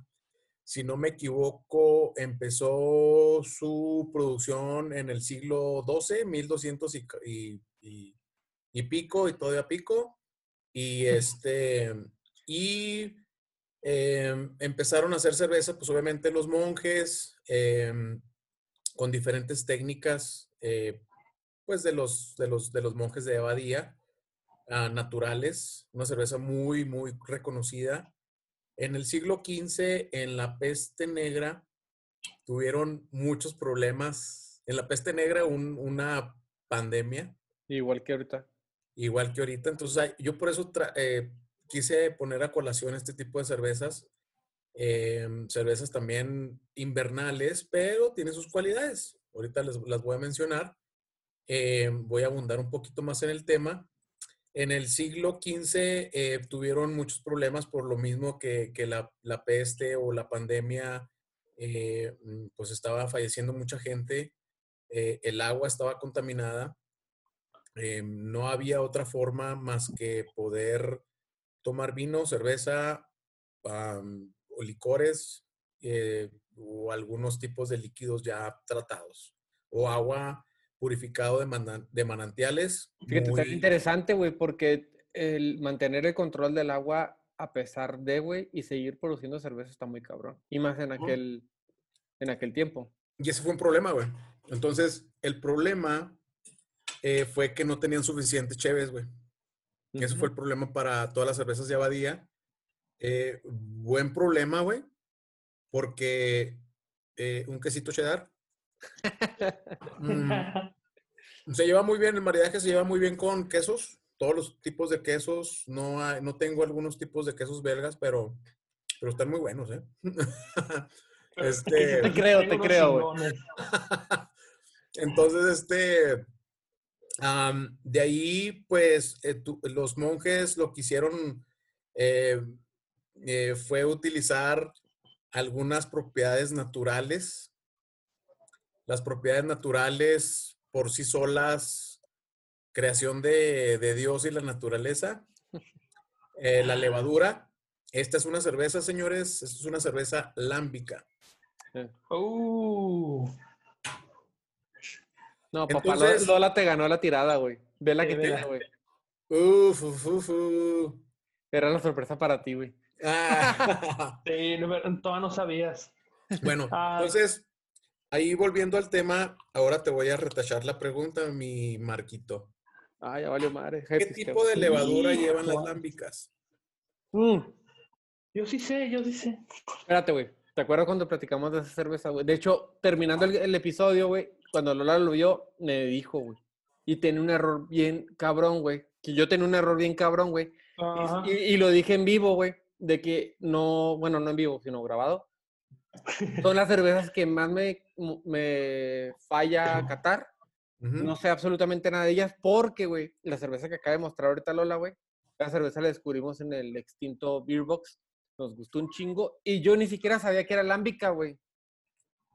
si no me equivoco, empezó su producción en el siglo XII, 1200 y, y, y- y pico, y todavía pico. Y este, y em, empezaron a hacer cerveza, pues obviamente los monjes, em, con diferentes técnicas, eh, pues de los, de los, de los monjes de Abadía, ah, naturales, una cerveza muy, muy reconocida. En el siglo XV, en la peste negra, tuvieron muchos problemas. En la peste negra, un- una pandemia, Igual que ahorita. igual que ahorita. Entonces, yo por eso eh, quise poner a colación este tipo de cervezas. em, cervezas también invernales, pero tienen sus cualidades. Ahorita les, las voy a mencionar. Eh, voy a abundar un poquito más en el tema. En el siglo XV eh, tuvieron muchos problemas por lo mismo que, la, peste o la pandemia eh, mm, pues estaba falleciendo mucha gente, eh, el agua estaba contaminada, eh, no había otra forma más que poder tomar vino, cerveza o licores eh, o algunos tipos de líquidos ya tratados o agua purificado de, manan- de manantiales. Fíjate, está muy- interesante, güey, porque el mantener el control del agua a pesar de, güey, y seguir produciendo cerveza está muy cabrón. Y más en aquel, en aquel tiempo. Y ese fue un problema, güey. Entonces, el problema eh, fue que no tenían suficiente cheves, güey. Y ese fue el problema para todas las cervezas de Abadía. Eh, buen problema, güey, porque eh, un quesito cheddar (laughs) mm, se lleva muy bien, el maridaje se lleva muy bien con quesos, todos los tipos de quesos. No, hay- no tengo algunos tipos de quesos belgas, pero, pero están muy buenos, ¿eh? (laughs) este, Te creo, te creo, güey. (laughs) Entonces, este, de ahí, pues, eh, los monjes lo que hicieron eh, eh, fue utilizar algunas propiedades naturales. Las propiedades naturales por sí solas, creación de, de Dios y la naturaleza. La levadura. Esta es una cerveza, señores. Esta es una cerveza lámbica. Uh, No, papá, Entonces- Lola te ganó la tirada, güey. Ve la que tiene, güey. Uf, uf, uf, uf. Era la sorpresa para ti, güey. Ah. (laughs) sí, no, todavía no sabías. Bueno, Ah. entonces, ahí volviendo al tema, ahora te voy a retachar la pregunta, mi Marquito. Ah, ya valió madre. ¿Qué tipo de levadura llevan las lámbicas? Mm, Yo sí sé, yo sí sé. Espérate, güey. ¿Te acuerdas cuando platicamos de esa cerveza, güey? De hecho, terminando el, el episodio, güey, cuando Lola lo vio, me dijo, güey. Y tenía un error bien cabrón, güey. Que yo tenía un error bien cabrón, güey. Y, lo dije en vivo, güey. De que no, bueno, no en vivo, sino grabado. Son (laughs) las cervezas que más me, me falla catar. No sé absolutamente nada de ellas porque, güey, la cerveza que acaba de mostrar ahorita Lola, güey, la cerveza la descubrimos en el extinto Beer Box. Nos gustó un chingo y yo ni siquiera sabía que era lámbica, güey.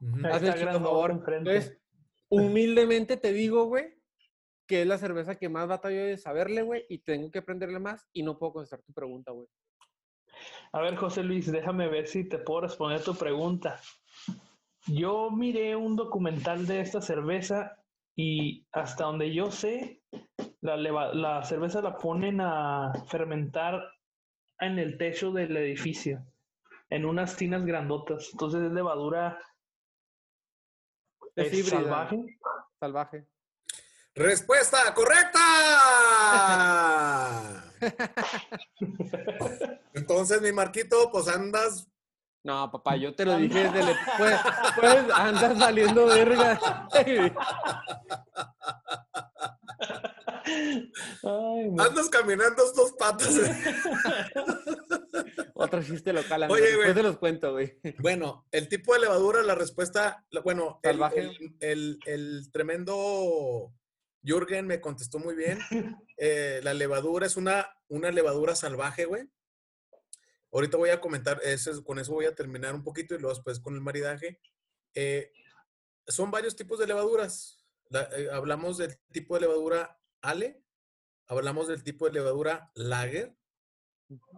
Ujú. Ahí Hazme el favor. enfrente. Entonces, humildemente te digo, güey, que es la cerveza que más batallo de saberle, güey, y tengo que aprenderle más y no puedo contestar tu pregunta, güey. A ver, José Luis, déjame ver si te puedo responder tu pregunta. Yo miré un documental de esta cerveza y hasta donde yo sé, la cerveza la ponen a fermentar en el techo del edificio, en unas tinas grandotas. Entonces es levadura Es es híbrida. salvaje. Salvaje. Respuesta correcta. (laughs) Entonces, mi Marquito, pues andas. No, papá, yo te lo dije desde el... Pues, pues andas valiendo verga. (laughs) Ay. Andas caminando estos patas. (laughs) Otro chiste local, amigo. Oye, Después güey. te los cuento, güey. Bueno, el tipo de levadura, la respuesta, bueno, el- Salvaje. El, el- el tremendo Jürgen me contestó muy bien. (laughs) Eh, la levadura es una, una levadura salvaje, güey. Ahorita voy a comentar, ese es- con eso voy a terminar un poquito y luego después con el maridaje. Eh, son varios tipos de levaduras. La- eh, hablamos del tipo de levadura Ale, hablamos del tipo de levadura Lager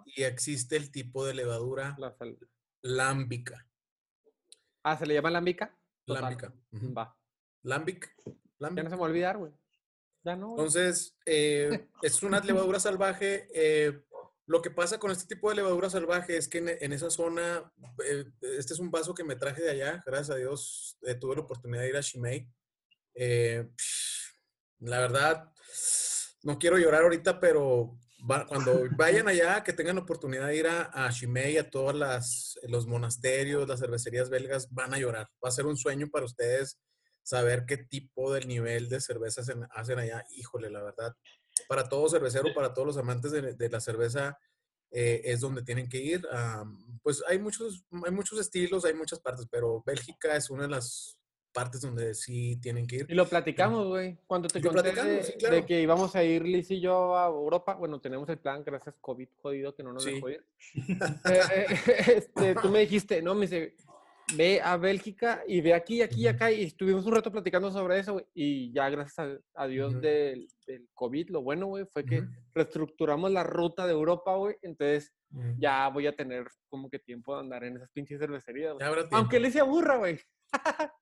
y existe el tipo de levadura La lámbica. Ah, ¿se le llama? Total. Lámbica. ujú. Va. Lambic. Ya no se me va a olvidar, güey. Ya no. Entonces, eh, es una levadura salvaje. eh, lo que pasa con este tipo de levadura salvaje es que en, en esa zona, eh, este es un vaso que me traje de allá, gracias a Dios, eh, tuve la oportunidad de ir a Shimei. Eh, la verdad, no quiero llorar ahorita, pero va- cuando (laughs) vayan allá, que tengan la oportunidad de ir a, a Shimei, a todos las, los monasterios, las cervecerías belgas, van a llorar. Va a ser un sueño para ustedes saber qué tipo de nivel de cerveza hacen, allá. Híjole, la verdad. Para todo cervecero, para todos los amantes de, de la cerveza, eh, es donde tienen que ir. Pues hay muchos, hay muchos estilos, hay muchas partes, pero Bélgica es una de las partes donde sí tienen que ir. Y lo platicamos, güey. Cuando te conté de, sí, claro. de que íbamos a ir Liz y yo a Europa, bueno, tenemos el plan, gracias COVID jodido que no nos Sí. dejó ir. (laughs) Eh, eh, (laughs) este, tú me dijiste, no, me dice, ve a Bélgica y ve aquí, aquí y acá. Y estuvimos un rato platicando sobre eso, güey. Y ya gracias a, a Dios Ujú. del, del COVID, lo bueno, güey, fue que Ujú. reestructuramos la ruta de Europa, güey. Entonces ya voy a tener como que tiempo de andar en esas pinches cervecerías. Aunque le se aburra, güey.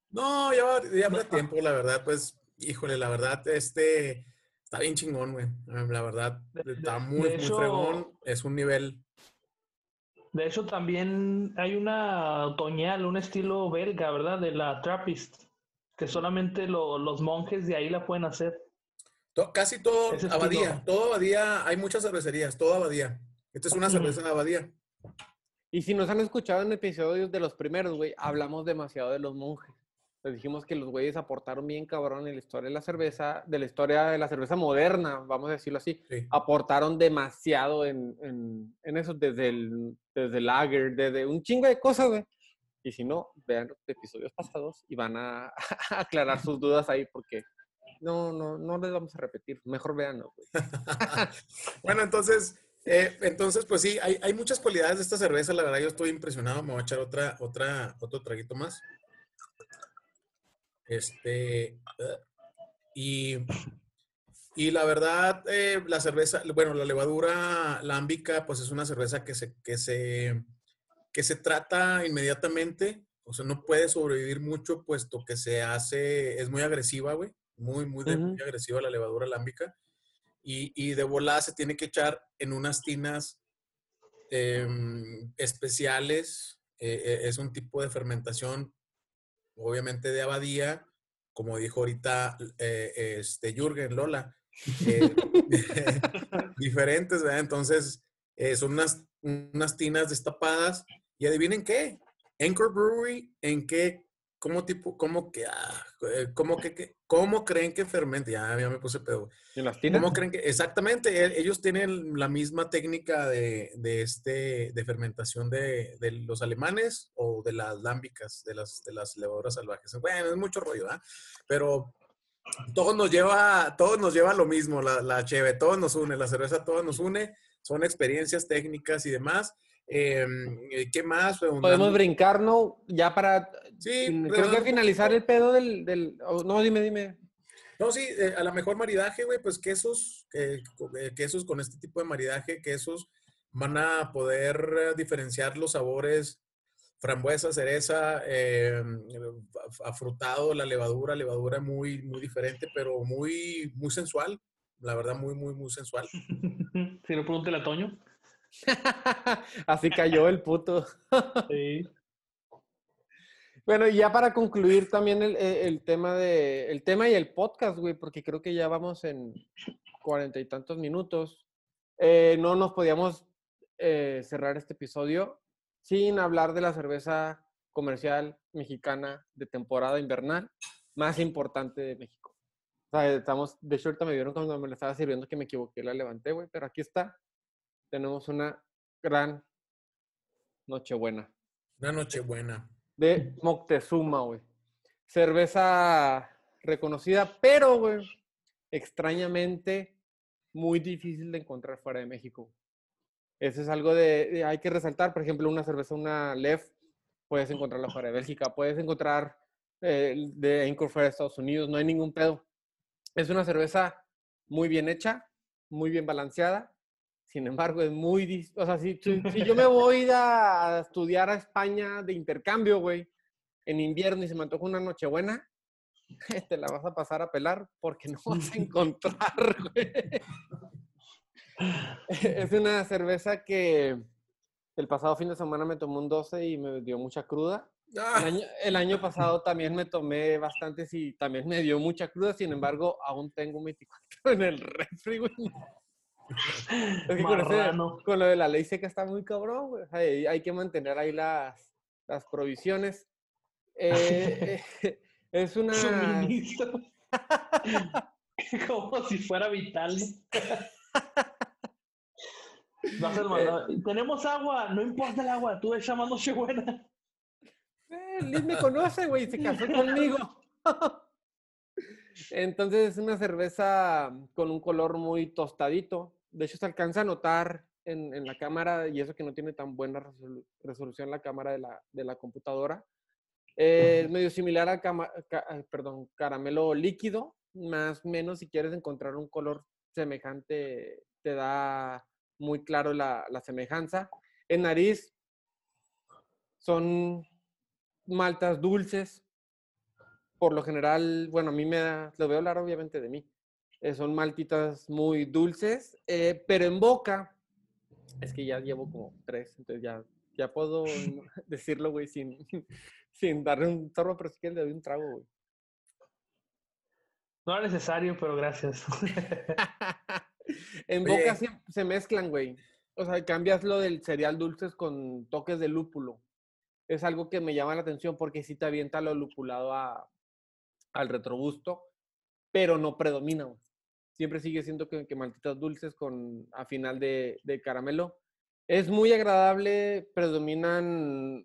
No, ya, va- ya habrá tiempo, la verdad, pues, híjole, la verdad, este, está bien chingón, güey. Ah, La verdad, está muy, muy fregón. Es un nivel. De hecho, también hay una otoñal, un estilo belga, ¿verdad? De la Trappist, que solamente lo- los monjes de ahí la pueden hacer. to- casi todo Ese abadía, estilo. todo abadía, hay muchas cervecerías, todo abadía. Esta es una cerveza de abadía. Y si nos han escuchado en episodios de los primeros, güey, hablamos demasiado de los monjes. Les dijimos que los güeyes aportaron bien cabrón en la historia de la cerveza, de la historia de la cerveza moderna, vamos a decirlo así. Sí. Aportaron demasiado en, en, en eso, desde el, desde el lager, desde un chingo de cosas, güey. Y si no, vean los episodios pasados y van a, (laughs) aclarar sus dudas ahí porque no, no, no les vamos a repetir. Mejor véanlo, güey. (laughs) Bueno, entonces, eh, entonces, pues sí, hay, hay muchas cualidades de esta cerveza. La verdad, yo estoy impresionado. Me voy a echar otra, otra, otro traguito más. Este, y, y la verdad, eh, la cerveza, bueno, la levadura lámbica, pues es una cerveza que se, que se, que se trata inmediatamente. O sea, no puede sobrevivir mucho, puesto que se hace, es muy agresiva, güey. Muy, muy, muy agresiva la levadura lámbica y, de volada se tiene que echar en unas tinas em, especiales. eh, eh, es un tipo de fermentación, obviamente de abadía, como dijo ahorita eh, este Jürgen Lola. (laughs) (laughs) diferentes, ¿verdad? Entonces, son unas, unas tinas destapadas. Y adivinen qué, Anchor Brewery, ¿en qué? ¿Cómo tipo, cómo que, ah, cómo que, que- cómo creen que fermente? Ya, ya me puse pedo. ¿En las tinas? ¿Cómo creen que? Exactamente, e- ellos tienen la misma técnica de, de este, de fermentación de, de los alemanes o de las lámbicas, de las, de las levaduras salvajes. Bueno, es mucho rollo, ¿ah? Pero todo nos lleva, todo nos lleva a lo mismo, la, la cheve, todo nos une, la cerveza todo nos une, son experiencias técnicas y demás. Em, ¿Qué más? Podemos brincar, ¿no? Ya para, Sí, creo que finalizar el pedo del, del oh, no, dime, dime. No, sí, eh, a lo mejor maridaje, güey, pues quesos, eh, eh, quesos con este tipo de maridaje, quesos van a poder diferenciar los sabores frambuesa, cereza, eh, af- afrutado, la levadura, levadura muy, muy diferente, pero muy, muy sensual, la verdad, muy, muy, muy sensual. (laughs) si no, pregúntale a Toño. (laughs) Así cayó el puto. Sí. Bueno, y ya para concluir también el, el- el tema de el tema y el podcast, güey, porque creo que ya vamos en cuarenta y tantos minutos. Eh, no nos podíamos eh, cerrar este episodio sin hablar de la cerveza comercial mexicana de temporada invernal más importante de México. O sea, estamos, de hecho, ahorita me vieron cuando me la estaba sirviendo que me equivoqué, la levanté, güey, pero aquí está. Tenemos una gran Nochebuena Una noche buena. De Moctezuma, güey. Cerveza reconocida, pero, güey, extrañamente muy difícil de encontrar fuera de México. Eso es algo de, de- hay que resaltar, por ejemplo, una cerveza, una Lef, puedes encontrarla fuera de Bélgica, puedes encontrar eh, de Anchor fuera de Estados Unidos, no hay ningún pedo. Es una cerveza muy bien hecha, muy bien balanceada, sin embargo, es muy... O sea, si, si- yo me voy a, a estudiar a España de intercambio, güey, en invierno y se me antoja una nochebuena, (laughs) te la vas a pasar a pelar porque no vas a encontrar, (laughs) güey. Es una cerveza que el pasado fin de semana me tomé un 12 y me dio mucha cruda. El Ah, año, el año pasado también me tomé bastantes y también me dio mucha cruda, sin embargo, aún tengo un 24 en el refri, güey. Con, ese- Marrano. con lo de la ley seca está muy cabrón, güey. Hay, hay que mantener ahí las, las provisiones. Eh, eh, (laughs) es una... (laughs) Como si fuera vital. Mandado. Tenemos agua, no importa el agua, tú echa más Nochebuena. Eh, Liz me conoce, güey, se casó conmigo. (laughs) Entonces es una cerveza con un color muy tostadito. De hecho, se alcanza a notar en, en la cámara, y eso que no tiene tan buena resolu- resolución la cámara de la, de la computadora, Es medio similar al cama- ca- perdón, caramelo líquido, más o menos si quieres encontrar un color semejante, te da muy claro la, la semejanza. En nariz son maltas dulces. Por lo general, bueno, a mí me da, lo veo hablar obviamente de mí. Eh, son maltitas muy dulces, eh, pero en boca, es que ya llevo como tres, entonces ya, ya puedo (laughs) (laughs) decirlo, güey, sin, sin darle un sorbo, pero si quieres le doy un trago, güey. No era necesario, pero gracias. (laughs) en Oye. boca se, se mezclan, güey. O sea, cambias lo del cereal dulces con toques de lúpulo. Es algo que me llama la atención porque sí te avienta lo lupulado a, al retrogusto, pero no predomina, güey. Siempre sigue siendo que, que maltitas dulces con a final de, de caramelo. Es muy agradable, predominan,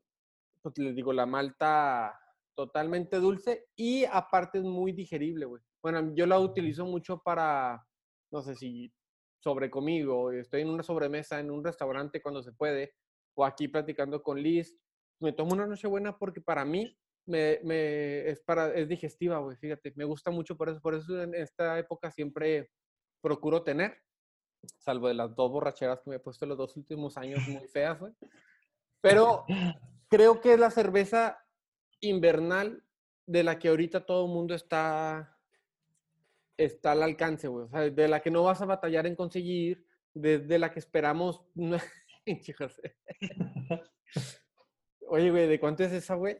pues les digo, la malta totalmente dulce y aparte es muy digerible, güey. Bueno, yo la utilizo mucho para, no sé si sobre conmigo, estoy en una sobremesa en un restaurante cuando se puede, o aquí platicando con Liz, me tomo una noche buena porque para mí me, me- es, para, es digestiva, güey, fíjate, me gusta mucho por eso, por eso en esta época siempre procuro tener, salvo de las dos borracheras que me he puesto los dos últimos años muy (laughs) feas, güey. Pero creo que es la cerveza invernal de la que ahorita todo el mundo está está al alcance, güey. O sea, de la que no vas a batallar en conseguir, de, de la que esperamos. (laughs) (laughs) Oye, güey, ¿de cuánto es esa, güey?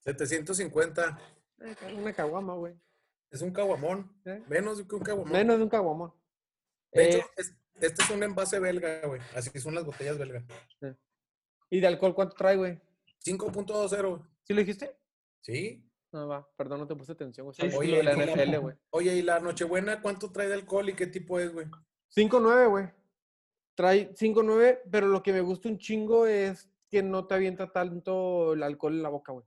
750. Eh, Una caguama, güey. Es un caguamón. ¿eh? Menos que un caguamón. Menos de un caguama. De Eh, hecho, es- este es un envase belga, güey. Así que son las botellas belga. ¿Y de alcohol cuánto trae, güey? 5.20, güey. ¿Sí lo dijiste? Sí. No, va. Perdón, no te puse atención. güey. Sí, viendo la. NFL, güey. Oye, ¿y la Nochebuena cuánto trae de alcohol y qué tipo es, güey? 5.9, güey. Trae 5.9, pero lo que me gusta un chingo es que no te avienta tanto el alcohol en la boca, güey.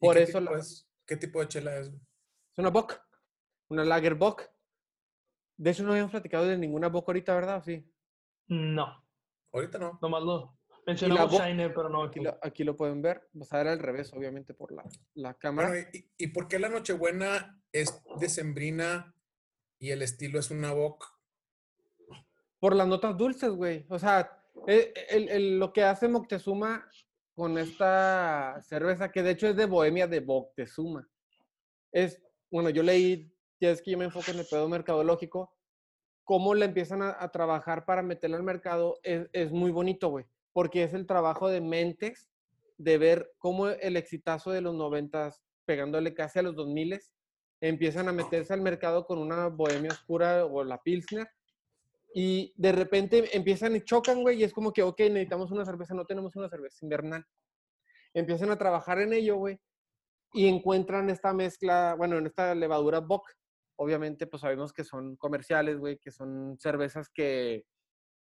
¿Y Por qué eso tipo la- es? ¿Qué tipo de chela es? Es una Bock. Una Lager Bock. De hecho, no habíamos platicado de ninguna Bock ahorita, ¿verdad? Sí. No, Ahorita no. nomás lo mencionamos Shiner, pero no. Aquí lo, aquí lo pueden ver. Vas a ver al revés, obviamente, por la, la cámara. Bueno, ¿y, y por qué la Nochebuena es decembrina y el estilo es una bock? Por las notas dulces, güey. O sea, e- el- el- lo que hace Moctezuma con esta cerveza, que de hecho es de Bohemia de Moctezuma, es, bueno, yo leí, ya es que yo me enfoco en el pedo mercadológico, cómo le empiezan a, a trabajar para meterla al mercado es, es muy bonito, güey, porque es el trabajo de mentes de ver cómo el exitazo de los noventas, pegándole casi a los 2000 empiezan a meterse al mercado con una bohemia oscura o la Pilsner, y de repente empiezan y chocan, güey, y es como que, ok, necesitamos una cerveza, no tenemos una cerveza invernal. Empiezan a trabajar en ello, güey, y encuentran esta mezcla, bueno, en esta levadura Bock. Obviamente, pues sabemos que son comerciales, güey, que son cervezas que,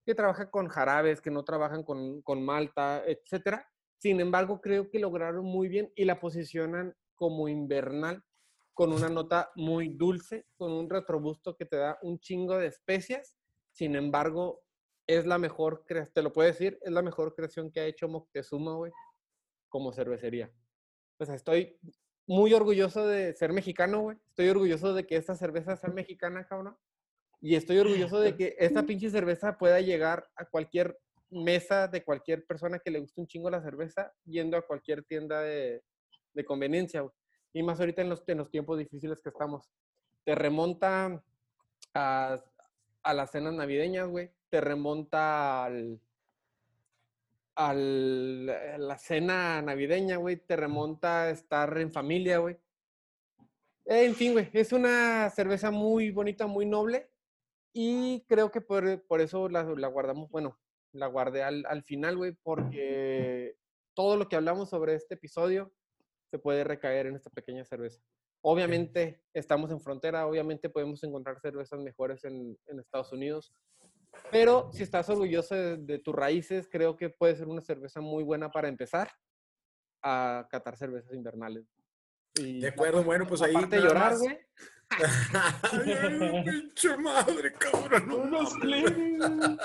que trabajan con jarabes, que no trabajan con, con malta, etcétera. Sin embargo, creo que lograron muy bien y la posicionan como invernal, con una nota muy dulce, con un retrobusto que te da un chingo de especias. Sin embargo, es la mejor, te lo puedo decir, es la mejor creación que ha hecho Moctezuma, güey, como cervecería. O sea, estoy muy orgulloso de ser mexicano, güey. Estoy orgulloso de que esta cerveza sea mexicana, cabrón. Y estoy orgulloso de que esta pinche cerveza pueda llegar a cualquier mesa de cualquier persona que le guste un chingo la cerveza, yendo a cualquier tienda de, de conveniencia, güey. Y más ahorita en los, en los tiempos difíciles que estamos. Te remonta a, a las cenas navideñas, güey. Te remonta al, al, a la cena navideña, güey. Te remonta a estar en familia, güey. Eh, En fin, güey, es una cerveza muy bonita, muy noble. Y creo que por, por eso la, la guardamos, bueno, la guardé al, al final, güey, porque todo lo que hablamos sobre este episodio se puede recaer en esta pequeña cerveza. Obviamente estamos en frontera, obviamente podemos encontrar cervezas mejores en, en Estados Unidos, pero si estás orgulloso de, de tus raíces, creo que puede ser una cerveza muy buena para empezar a catar cervezas invernales. Y De acuerdo, bueno, pues ahí. aparte de llorar, güey, (laughs) (laughs) pinche madre, cabrón. no. (laughs)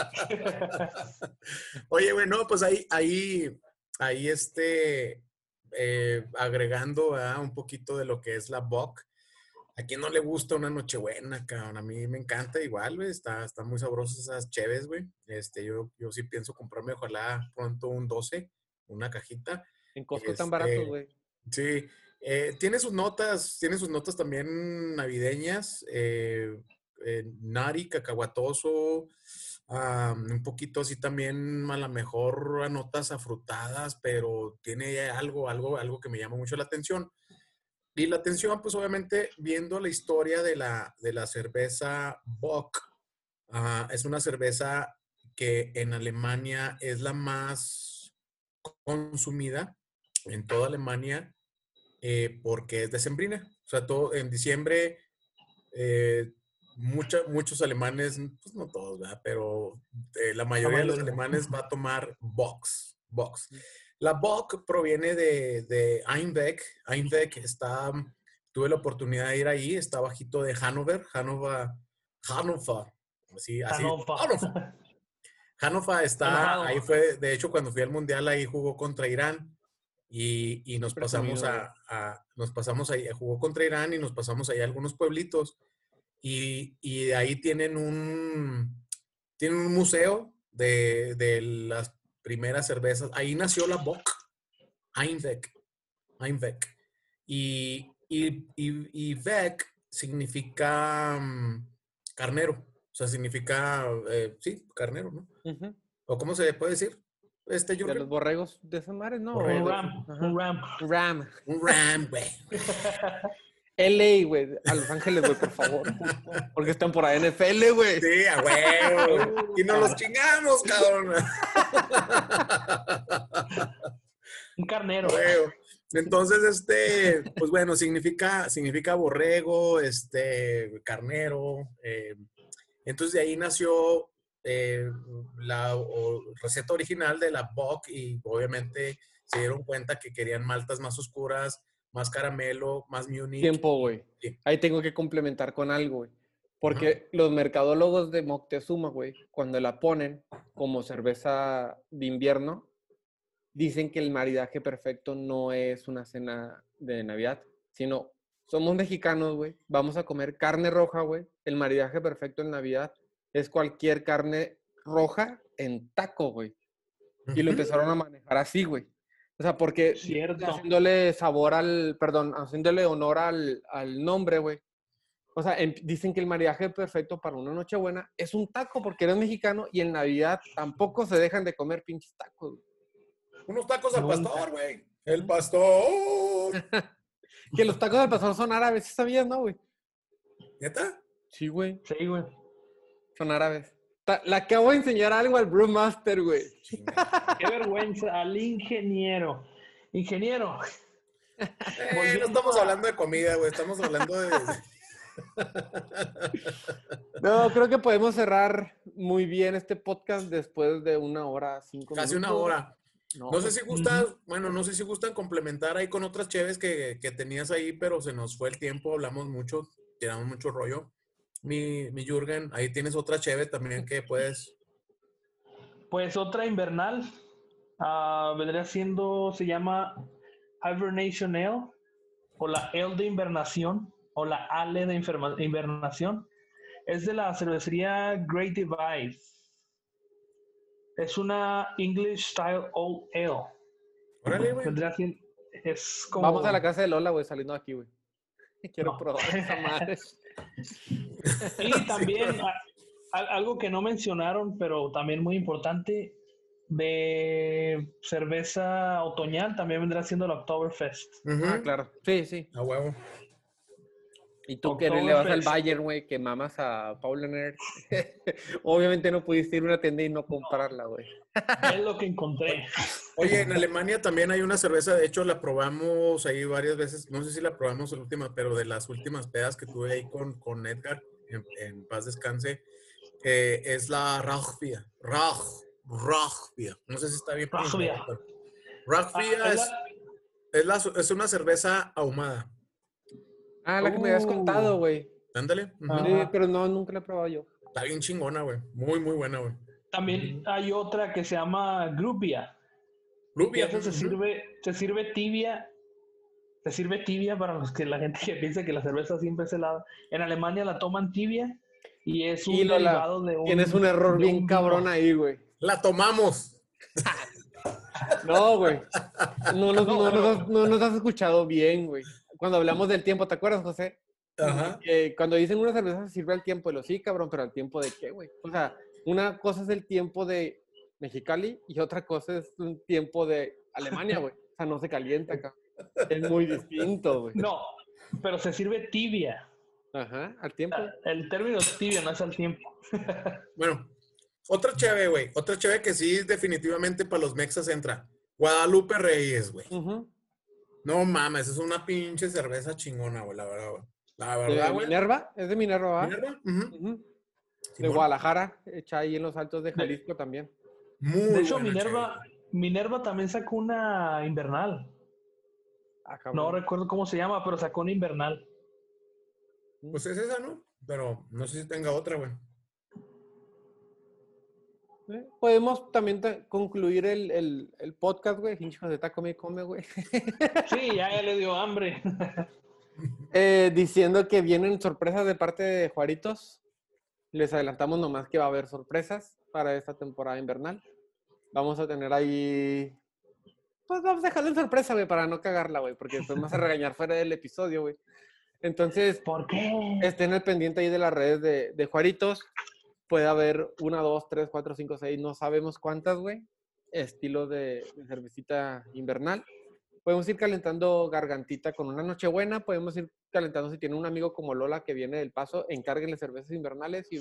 Oye, güey, no, pues ahí, ahí ahí este, eh, agregando ¿verdad? un poquito de lo que es la Bock. ¿A quién no le gusta una Nochebuena, cabrón? A mí me encanta igual, güey. Está, están muy sabrosas esas cheves, güey. Este, yo, yo sí pienso comprarme, ojalá pronto un 12, una cajita. En Costco tan baratos, Este, güey. Sí, eh, tiene sus notas, tiene sus notas también navideñas, eh, eh, nari, cacahuatoso, ah, un poquito así también a lo mejor a notas afrutadas, pero tiene algo, algo, algo que me llama mucho la atención. Y la atención, pues obviamente, viendo la historia de la, de la cerveza Bock, ah, es una cerveza que en Alemania es la más consumida en toda Alemania eh, porque es decembrina. O sea, todo en diciembre, eh, mucha- muchos alemanes, pues no todos, ¿verdad? pero eh, la mayoría de los alemanes va a tomar Box. Box. La Bock proviene de, de Einbeck. Einbeck está, tuve la oportunidad de ir ahí, está bajito de Hannover, Hannover, Hannover. Así, así, Hannover. Hannover. Hannover (laughs) está, Enojado. ahí fue, de hecho, cuando fui al Mundial, ahí jugó contra Irán y, y nos pasamos a, a- nos pasamos ahí, jugó contra Irán y nos pasamos ahí a algunos pueblitos y, y ahí tienen un, tienen un museo de, de las primeras cervezas. Ahí nació la Bock, Einbeck, Einbeck. Y, y, y, y Beck significa mm, carnero, o sea, significa, eh, sí, carnero, ¿no? Ujú. ¿O cómo se puede decir? Este, De Jürgen? los borregos de esas mares, ¿no? Borregos. Un de- ram, Ajá. un ram. Ram. Un ram, güey. (laughs) LA, güey. A Los Ángeles, güey, por favor. Porque es temporada NFL, güey. Sí, a huevo. Y nos los chingamos, cabrón. Un carnero. Huevo. Entonces, este, pues bueno, significa, significa borrego, este, carnero. eh, entonces de ahí nació eh, la o- receta original de la Bock y obviamente se dieron cuenta que querían maltas más oscuras, más caramelo, más Munich. Tiempo, güey. Sí. Ahí tengo que complementar con algo, güey. Porque los mercadólogos de Moctezuma, güey, cuando la ponen como cerveza de invierno, dicen que el maridaje perfecto no es una cena de Navidad, sino somos mexicanos, güey, vamos a comer carne roja, güey. El maridaje perfecto en Navidad es cualquier carne roja en taco, güey. Y lo empezaron a manejar así, güey. O sea, porque Cierto. haciéndole sabor al, perdón, haciéndole honor al, al nombre, güey. O sea, em- dicen que el maridaje perfecto para una Nochebuena es un taco porque eres mexicano y en Navidad tampoco se dejan de comer pinches tacos. Unos tacos al pastor, güey. El pastor. (laughs) Que los tacos del pastor son árabes, ¿sí sabías, no, güey? ¿Neta? Sí, güey, Sí, güey. son árabes. Le acabo de enseñar algo al Brewmaster, güey. Qué vergüenza al ingeniero. Ingeniero. Eh, no estamos hablando de comida, güey. Estamos hablando de. No, creo que podemos cerrar muy bien este podcast después de una hora, cinco Casi una minutos. hora. No sé si gustan, bueno, no sé si gustan complementar ahí con otras cheves que, que tenías ahí, pero se nos fue el tiempo, hablamos mucho, tiramos mucho rollo. Mi, mi Jürgen, ahí tienes otra cheve también que puedes. Pues otra invernal. ah, vendría siendo, se llama Hibernation Ale, o la Ale de invernación, o la Ale de inferma- invernación. Es de la cervecería Great Divide. Es una English Style Old Ale. Órale, güey. Vendría siendo, es como... Vamos a la casa de Lola, güey, saliendo de aquí, güey. (laughs) Quiero No. probar esa madre. (laughs) Y (laughs) también a- a- algo que no mencionaron, pero también muy importante, de cerveza otoñal también vendrá siendo la Oktoberfest. Ujú. Ah, claro. Sí, sí. A huevo. Y tú que le vas al. Bayern, güey, que mamas a Paul. (laughs) Obviamente no pudiste ir a una tienda y no comprarla, güey. (laughs) Es lo que encontré. Oye, en Alemania también hay una cerveza, de hecho la probamos ahí varias veces, no sé si la probamos la última, pero de las últimas pedas que tuve ahí con, con Edgar, en, en paz descanse, eh, es la Rauchbier. Rauch, Rauchbier. No sé si está bien Rauchbier Ah, es es, la- es, la- es una cerveza ahumada. Ah, la que me habías Uh. contado, güey. Ándale. pero no, nunca la he probado yo. Está bien chingona, güey. Muy, muy buena, güey. También hay otra que se llama Grubia. Lubia. se sirve, se sirve tibia. Se sirve tibia para los que la gente (laughs) que piensa que la cerveza siempre es helada. En Alemania la toman tibia y es un derivado de un. Tienes un error bien cabrón ahí, güey. La tomamos. (laughs) no, güey. No, no nos has escuchado bien, güey. Cuando hablamos del tiempo, ¿te acuerdas, José? Ajá. cuando dicen una cerveza sirve al tiempo de los sí, cabrón, pero al tiempo de qué, güey. O sea, una cosa es el tiempo de Mexicali y otra cosa es un tiempo de Alemania, güey. O sea, no se calienta, cabrón. Es muy distinto, güey. No, pero se sirve tibia. Ajá, al tiempo. El término tibia no es al tiempo. (laughs) bueno, otra chévere, güey. Otra chévere que sí definitivamente para los mexas entra. Guadalupe Reyes, güey. No mames, es una pinche cerveza chingona, güey, la verdad, güey. La verdad, güey. ¿Minerva? ¿Es de Minerva, va? ¿Minerva? De Guadalajara, hecha ahí en los altos de Jalisco también. Muy de hecho, Minerva, Minerva también sacó una invernal. Ah, no recuerdo cómo se llama, pero sacó una invernal. Pues es esa, ¿no? Pero no sé si tenga otra, güey. Eh, podemos también concluir el, el, el, podcast, güey. Hinchos de taco me come, güey. (laughs) Sí, ya, le dio hambre. (laughs) Eh, diciendo que vienen sorpresas de parte de Juaritos. Les adelantamos nomás que va a haber sorpresas para esta temporada invernal. Vamos a tener ahí. Pues vamos a dejarlo en sorpresa, güey, para no cagarla, güey, porque después vas a (laughs) regañar fuera del episodio, güey. Entonces, ¿por qué? Estén al pendiente ahí de las redes de, de Juaritos puede haber una, dos, tres, cuatro, cinco, seis, no sabemos cuántas, güey. Estilo de, cervecita invernal. Podemos ir calentando gargantita con una noche buena. Podemos ir calentando si tiene un amigo como Lola que viene del paso, encárguenle cervezas invernales y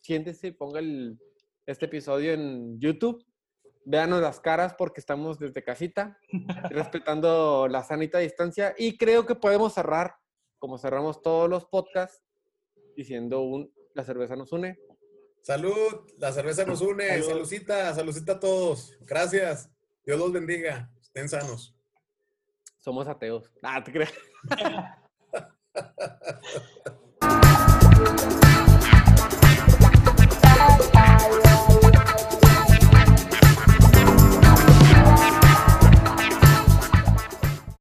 siéntese y ponga el, este episodio en YouTube. Véanos las caras porque estamos desde casita, (laughs) respetando la sanita distancia. Y creo que podemos cerrar, como cerramos todos los podcasts, diciendo un la cerveza nos une. Salud, la cerveza nos une. Saludcita, saludcita a todos. Gracias. Dios los bendiga. Estén sanos. Somos ateos. Ah, te creas. (laughs)